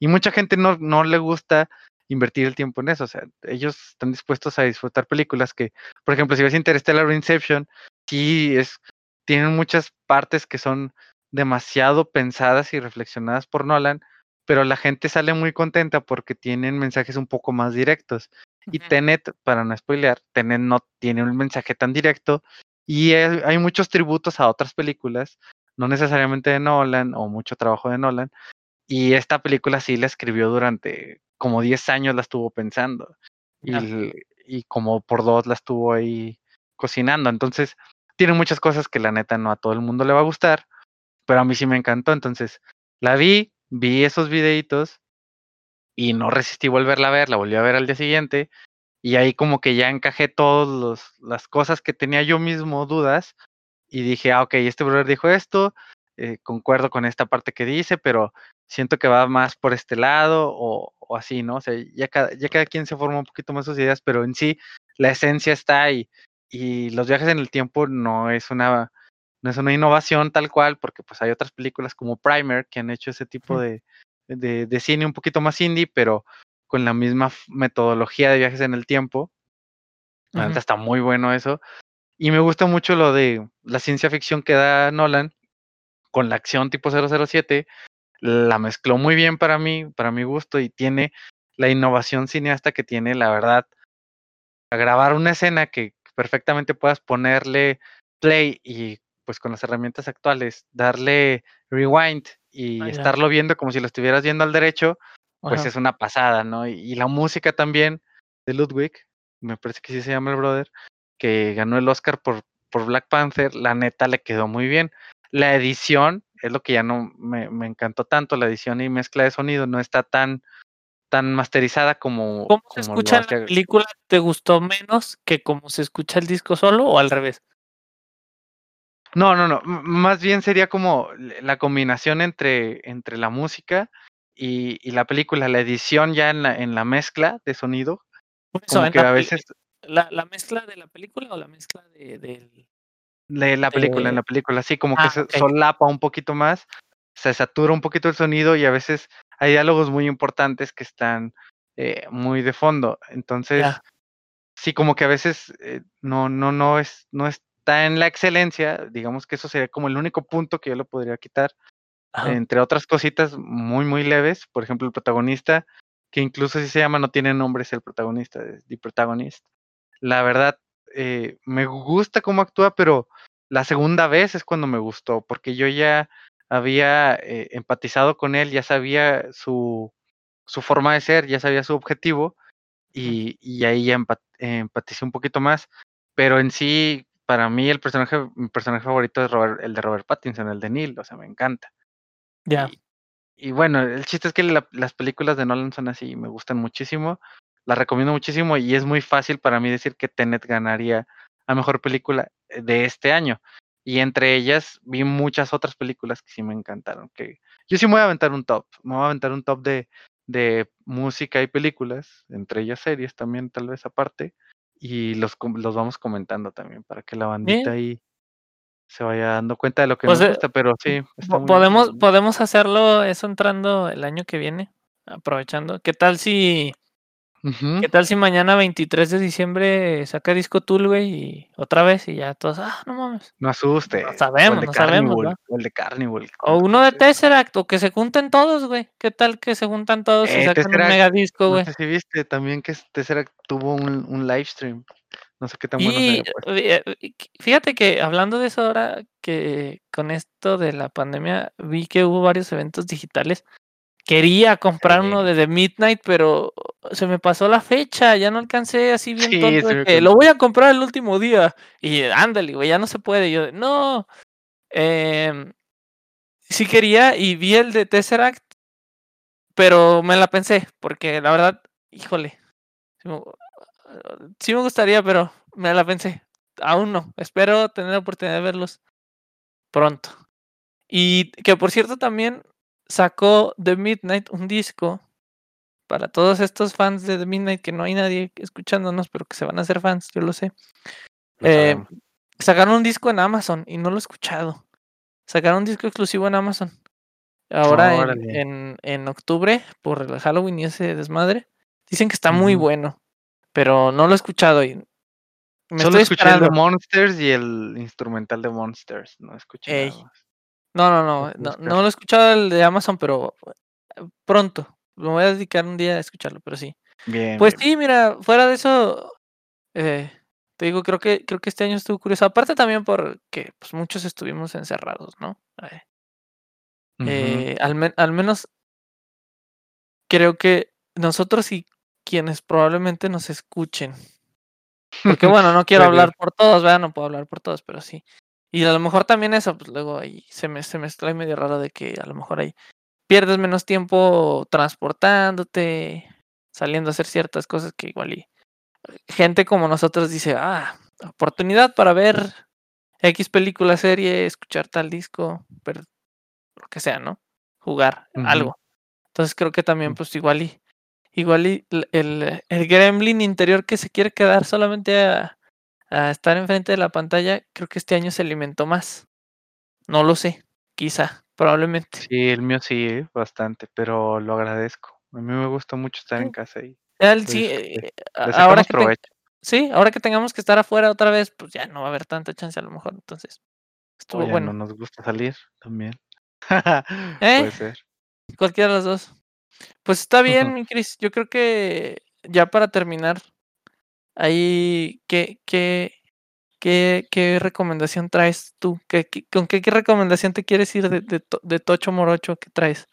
y mucha gente no, no le gusta invertir el tiempo en eso. O sea, ellos están dispuestos a disfrutar películas que, por ejemplo, si ves Interstellar o Inception, sí es, tienen muchas partes que son demasiado pensadas y reflexionadas por Nolan, pero la gente sale muy contenta porque tienen mensajes un poco más directos. Y Tenet, para no spoilear, Tenet no tiene un mensaje tan directo y hay muchos tributos a otras películas, no necesariamente de Nolan o mucho trabajo de Nolan. Y esta película sí la escribió durante como 10 años, la estuvo pensando. Y, y como por dos la estuvo ahí cocinando. Entonces, tiene muchas cosas que la neta no a todo el mundo le va a gustar, pero a mí sí me encantó. Entonces, la vi, vi esos videitos y no resistí volverla a ver, la volví a ver al día siguiente y ahí como que ya encajé todas las cosas que tenía yo mismo dudas y dije, ah, ok, este brother dijo esto, eh, concuerdo con esta parte que dice, pero siento que va más por este lado o, o así, ¿no? O sea, ya cada, ya cada quien se forma un poquito más sus ideas, pero en sí la esencia está ahí y los viajes en el tiempo no es una no es una innovación tal cual, porque pues hay otras películas como Primer que han hecho ese tipo de, de, cine un poquito más indie, pero con la misma metodología de viajes en el tiempo. Está muy bueno eso. Y me gusta mucho lo de la ciencia ficción que da Nolan con la acción tipo 007. La mezcló muy bien para mí, para mi gusto, y tiene la innovación cineasta que tiene, la verdad, a grabar una escena que perfectamente puedas ponerle play y pues con las herramientas actuales, darle rewind y estarlo viendo como si lo estuvieras viendo al derecho, pues es una pasada, ¿no? Y, la música también de Ludwig, me parece que sí se llama el brother, que ganó el Oscar por, por Black Panther, la neta le quedó muy bien. La edición es lo que ya no me, me encantó tanto, la edición y mezcla de sonido no está tan tan masterizada como. ¿Cómo se escucha la película? ¿Te gustó menos que como se escucha el disco solo o al revés? No, no, no. más bien sería como la combinación entre, entre la música y, la película, la edición ya en la, en la mezcla de sonido. como que a veces. La, ¿La, mezcla de la película o la mezcla de, de la película, en la película, sí, como que ah, se solapa un poquito más, se satura un poquito el sonido y a veces hay diálogos muy importantes que están eh, muy de fondo. Entonces, sí, como que a veces eh, no, no, no es, no está en la excelencia, digamos que eso sería como el único punto que yo le podría quitar. Entre otras cositas muy, muy leves, por ejemplo, el protagonista, que incluso si se llama, no tiene nombre, es el protagonista, es The Protagonist. La verdad, eh, me gusta cómo actúa, pero la segunda vez es cuando me gustó, porque yo ya había eh, empatizado con él, ya sabía su, su forma de ser, ya sabía su objetivo y, y ahí ya empaticé un poquito más. Pero en sí, para mí el personaje, mi personaje favorito es el de Robert Pattinson, el de Neil, o sea, me encanta. Ya. Y, bueno, el chiste es que las películas de Nolan son así, me gustan muchísimo, las recomiendo muchísimo y es muy fácil para mí decir que Tenet ganaría a mejor película de este año. Y entre ellas vi muchas otras películas que sí me encantaron. Que yo sí me voy a aventar un top. Me voy a aventar un top de, de música y películas, entre ellas series también, tal vez aparte. Y los, los vamos comentando también para que la bandita ahí se vaya dando cuenta de lo que nos pues, eh, gusta, pero sí. podemos, podemos hacerlo eso entrando el año que viene, aprovechando. ¿Qué tal si ¿Qué tal si mañana 23 de diciembre saca disco Tool, güey, y otra vez y ya todos, ah, no mames. No asuste. No sabemos, no sabemos, O el de Carnival. O uno de Tesseract, o que se junten todos, güey. ¿Qué tal que se juntan todos y eh, sacan un mega disco, güey? No sé si viste también que Tesseract tuvo un, un live stream. No sé qué tan bueno y, pues. eh, Fíjate que hablando de eso ahora, que con esto de la pandemia vi que hubo varios eventos digitales Quería comprar uno de The Midnight, pero se me pasó la fecha, ya no alcancé así bien todo. lo voy a comprar el último día. Y ándale, güey, ya no se puede. Yo, no. Em, sí quería y vi el de Tesseract, pero me la pensé, porque la verdad, híjole, sí me, gustaría, pero me la pensé. Aún no. Espero tener la oportunidad de verlos pronto. Y que por cierto también sacó The Midnight un disco para todos estos fans de The Midnight, que no hay nadie escuchándonos, pero que se van a hacer fans, yo lo sé. Eh, sacaron un disco en Amazon y no lo he escuchado. Sacaron un disco exclusivo en Amazon. Ahora en, en, octubre, por el Halloween y ese desmadre. Dicen que está muy bueno, pero no lo he escuchado y me Solo escuché el de Monsters y el instrumental de Monsters, no escuché nada más. No, no, no, no, no, lo he escuchado el de Amazon, pero eh, pronto. Me voy a dedicar un día a escucharlo, pero sí. Bien. Pues sí, mira, fuera de eso, eh, te digo, creo que, creo que este año estuvo curioso. Aparte también porque pues, muchos estuvimos encerrados, ¿no? Eh, al, al menos creo que nosotros y quienes probablemente nos escuchen. Porque <laughs> bueno, no quiero hablar por todos, ¿verdad? No puedo hablar por todos, pero sí. Y a lo mejor también eso, pues luego ahí se me, se me extrae medio raro de que a lo mejor ahí pierdes menos tiempo transportándote, saliendo a hacer ciertas cosas que igual y gente como nosotros dice, ah, oportunidad para ver X película, serie, escuchar tal disco, pero lo que sea, ¿no? Jugar algo. Entonces creo que también, pues igual y, igual y el, el gremlin interior que se quiere quedar solamente a, a estar enfrente de la pantalla, creo que este año se alimentó más. No lo sé, quizá. Probablemente. Sí, el mío sí, bastante, pero lo agradezco. A mí me gusta mucho estar en casa y. sí, eh, ahora que sí, ahora que tengamos que estar afuera otra vez, pues ya no va a haber tanta chance a lo mejor, entonces. Estuvo bueno. No nos gusta salir también. <laughs> ¿Eh? Puede ser. Cualquiera de los dos. Pues está bien, <laughs> mi Cris. Yo creo que ya para terminar, ahí, ¿qué, qué, ¿Qué, recomendación traes tú? ¿Qué, con qué, recomendación te quieres ir de, de, Tocho Morocho que traes?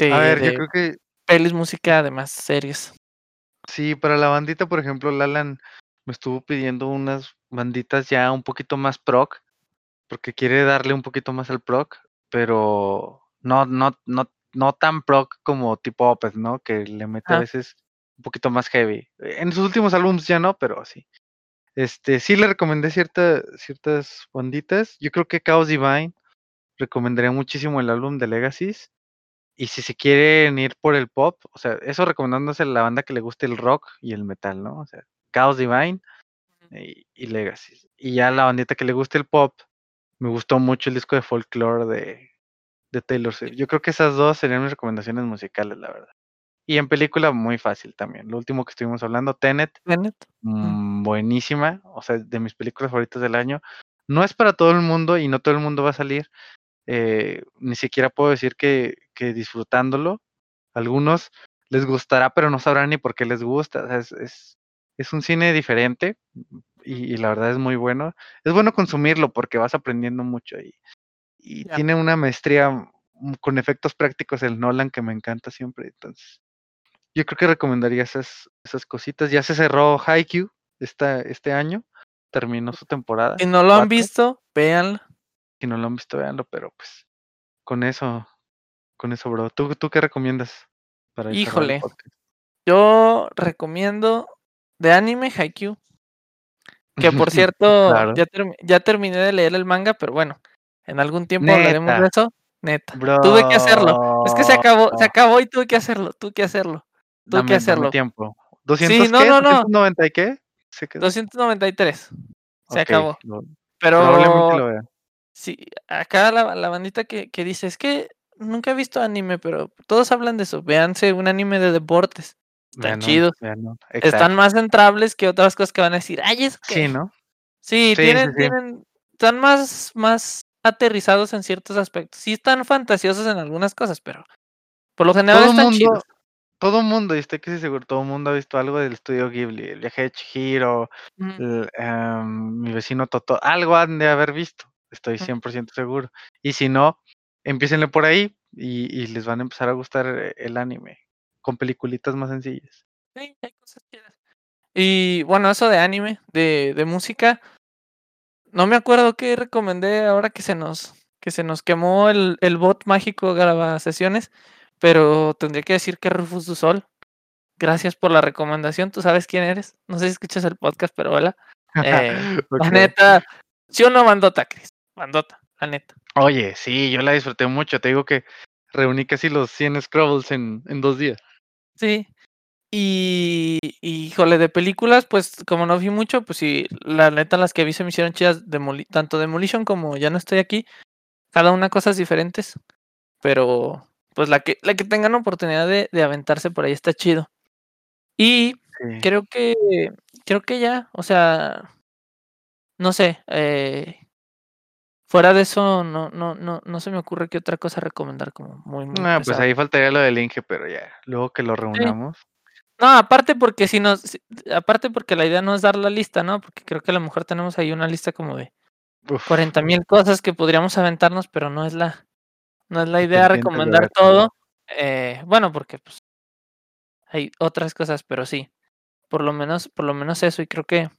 a ver, yo creo que. Pelis, música, además, series. Sí, para la bandita, por ejemplo, Lalan me estuvo pidiendo unas banditas ya un poquito más proc, porque quiere darle un poquito más al proc, pero no, no, no, no tan proc como tipo Opeth, ¿no? Que le mete a veces un poquito más heavy. En sus últimos álbumes ya no, pero sí. Este, sí le recomendé cierta, ciertas banditas. Yo creo que Chaos Divine recomendaría muchísimo el álbum de Legacies. Y si se quieren ir por el pop, o sea, eso recomendándose a la banda que le guste el rock y el metal, ¿no? O sea, Chaos Divine y, y Legacies. Y ya la bandita que le guste el pop, me gustó mucho el disco de folklore de, de Taylor Swift. Yo creo que esas dos serían mis recomendaciones musicales, la verdad. Y en película muy fácil también. Lo último que estuvimos hablando, Tenet. Tenet. Mm, buenísima. O sea, de mis películas favoritas del año. No es para todo el mundo y no todo el mundo va a salir. Eh, ni siquiera puedo decir que, que, disfrutándolo. Algunos les gustará, pero no sabrán ni por qué les gusta. es, es, es, un cine diferente y, la verdad es muy bueno. Es bueno consumirlo porque vas aprendiendo mucho y, y tiene una maestría con efectos prácticos el Nolan que me encanta siempre. Entonces, yo creo que recomendaría esas, esas cositas. Ya se cerró Haikyuu esta, este año, terminó su temporada. Si no lo han visto, véanlo. Si no lo han visto, véanlo, pero pues con eso, con eso, bro. ¿Tú, tú qué recomiendas para Híjole, yo recomiendo de anime Haikyuu. Que por <laughs> cierto, ya, ya terminé de leer el manga, pero bueno, en algún tiempo hablaremos de eso. Neta. Tuve que hacerlo. Es que se acabó, se acabó y tuve que hacerlo, tuve que hacerlo. Tuve que hacerlo. tiempo. ¿200 sí, no, qué? No, no. ¿290 y qué? 293. Se acabó. Pero probablemente lo vea. Sí, acá la, la bandita que, que, dice, es que nunca he visto anime, pero todos hablan de eso. Véanse un anime de deportes. Están chidos. Están más entrables que otras cosas que van a decir, ay, es que... Sí, ¿no? Sí, tienen, tienen, están más, más aterrizados en ciertos aspectos. Sí están fantasiosos en algunas cosas, pero por lo general todo están mundo, chidos. Todo mundo, y estoy casi seguro, todo el mundo ha visto algo del estudio Ghibli, el viaje de Chihiro, em, mi vecino Toto, algo han de haber visto, estoy 100% seguro. Y si no, empiecenle por ahí y, les van a empezar a gustar eh, el anime, con peliculitas más sencillas. Sí, hay cosas chidas. Y bueno, eso de anime, de, de música, no me acuerdo qué recomendé ahora que se nos, que se nos quemó el, el bot mágico graba sesiones, pero tendría que decir que Rufus du Sol. Gracias por la recomendación. Tú sabes quién eres. No sé si escuchas el podcast, pero hola. Eh, <laughs> La Ok. neta, sí o no, bandota, Chris. Bandota, la neta. Oye, sí, yo la disfruté mucho. Te digo que reuní casi los 100 Scrubbles en, en dos días. Sí. Y, y, híjole, de películas, pues como no vi mucho, pues sí, la neta las que vi se me hicieron chidas, Demoli tanto Demolition como Ya no estoy aquí, cada una cosas diferentes, pero pues la que, la que tengan oportunidad de, de aventarse por ahí está chido. Y Sí. creo que, creo que ya, o sea, no sé, eh, fuera de eso no, no, no, no se me ocurre qué otra cosa recomendar como muy, muy Ah, pues ahí faltaría lo del Inge, pero ya, luego que lo Sí. reunamos. No, aparte porque si nos, aparte porque la idea no es dar la lista, ¿no? Porque creo que a lo mejor tenemos ahí una lista como de 40 mil cosas que podríamos aventarnos, pero no es la, no es la idea recomendar todo. Eh, bueno, porque pues hay otras cosas, pero sí, por lo menos, por lo menos eso, y creo que,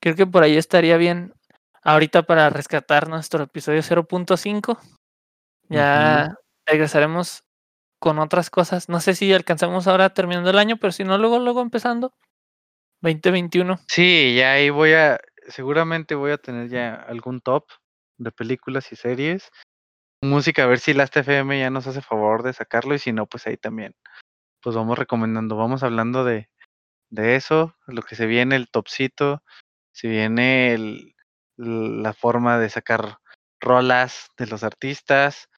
creo que por ahí estaría bien ahorita para rescatar nuestro episodio 0.5. Ya regresaremos con otras cosas. No sé si alcanzamos ahora terminando el año, pero si no, luego, luego empezando. 2021. Sí, ya ahí voy a, seguramente voy a tener ya algún top de películas y series. Música, a ver si la FM ya nos hace favor de sacarlo y si no, pues ahí también. Pues vamos recomendando, vamos hablando de, de eso, lo que se viene, el topcito, se viene el, la forma de sacar rolas de los artistas,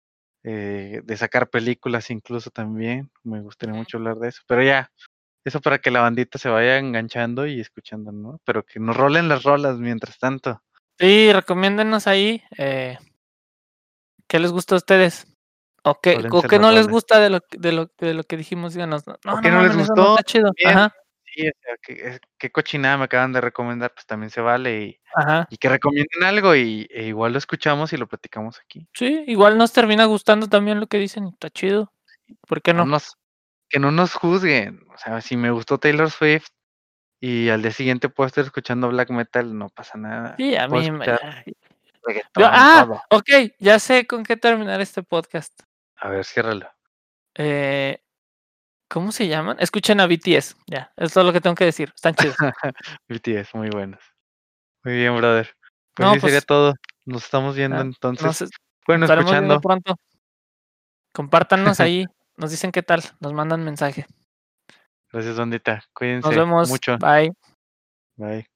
eh, de sacar películas incluso también. Me gustaría mucho hablar de eso, pero ya, eso para que la bandita se vaya enganchando y escuchando, ¿no? Pero que nos rolen las rolas mientras tanto. Sí, recomiéndenos ahí. Eh, ¿Qué les gusta a ustedes? ¿O qué, o qué no les gusta de lo, de lo, de lo que dijimos? Díganos. No, no, qué no no les eso no gustó? está chido. Bien. Ajá, Sí, o sea, que, eh, qué cochinada me acaban de recomendar, pues también se vale y, ajá. y que recomienden algo y e igual lo escuchamos y lo platicamos aquí. Sí, igual nos termina gustando también lo que dicen. Está chido. ¿Por qué No no? nos, que no nos juzguen. O sea, si me gustó Taylor Swift y al día siguiente puedo estar escuchando black metal, no pasa nada. Sí, a Puedo mí. me- Yo- ah, todo. ok, ya sé con qué terminar este podcast. A ver, ciérralo. Eh, ¿Cómo se llaman? Escuchen a BTS. Ya, es todo lo que tengo que decir. Están chidos. <laughs> BTS, muy buenos. Muy bien, brother. Pues No, sí, sería pues, todo. Nos estamos viendo ah, entonces. Nos bueno, escuchando. pronto. Compártanos <laughs> ahí. Nos dicen qué tal. Nos mandan mensaje. Gracias, bandita. Cuídense Nos vemos. mucho. Bye. Bye.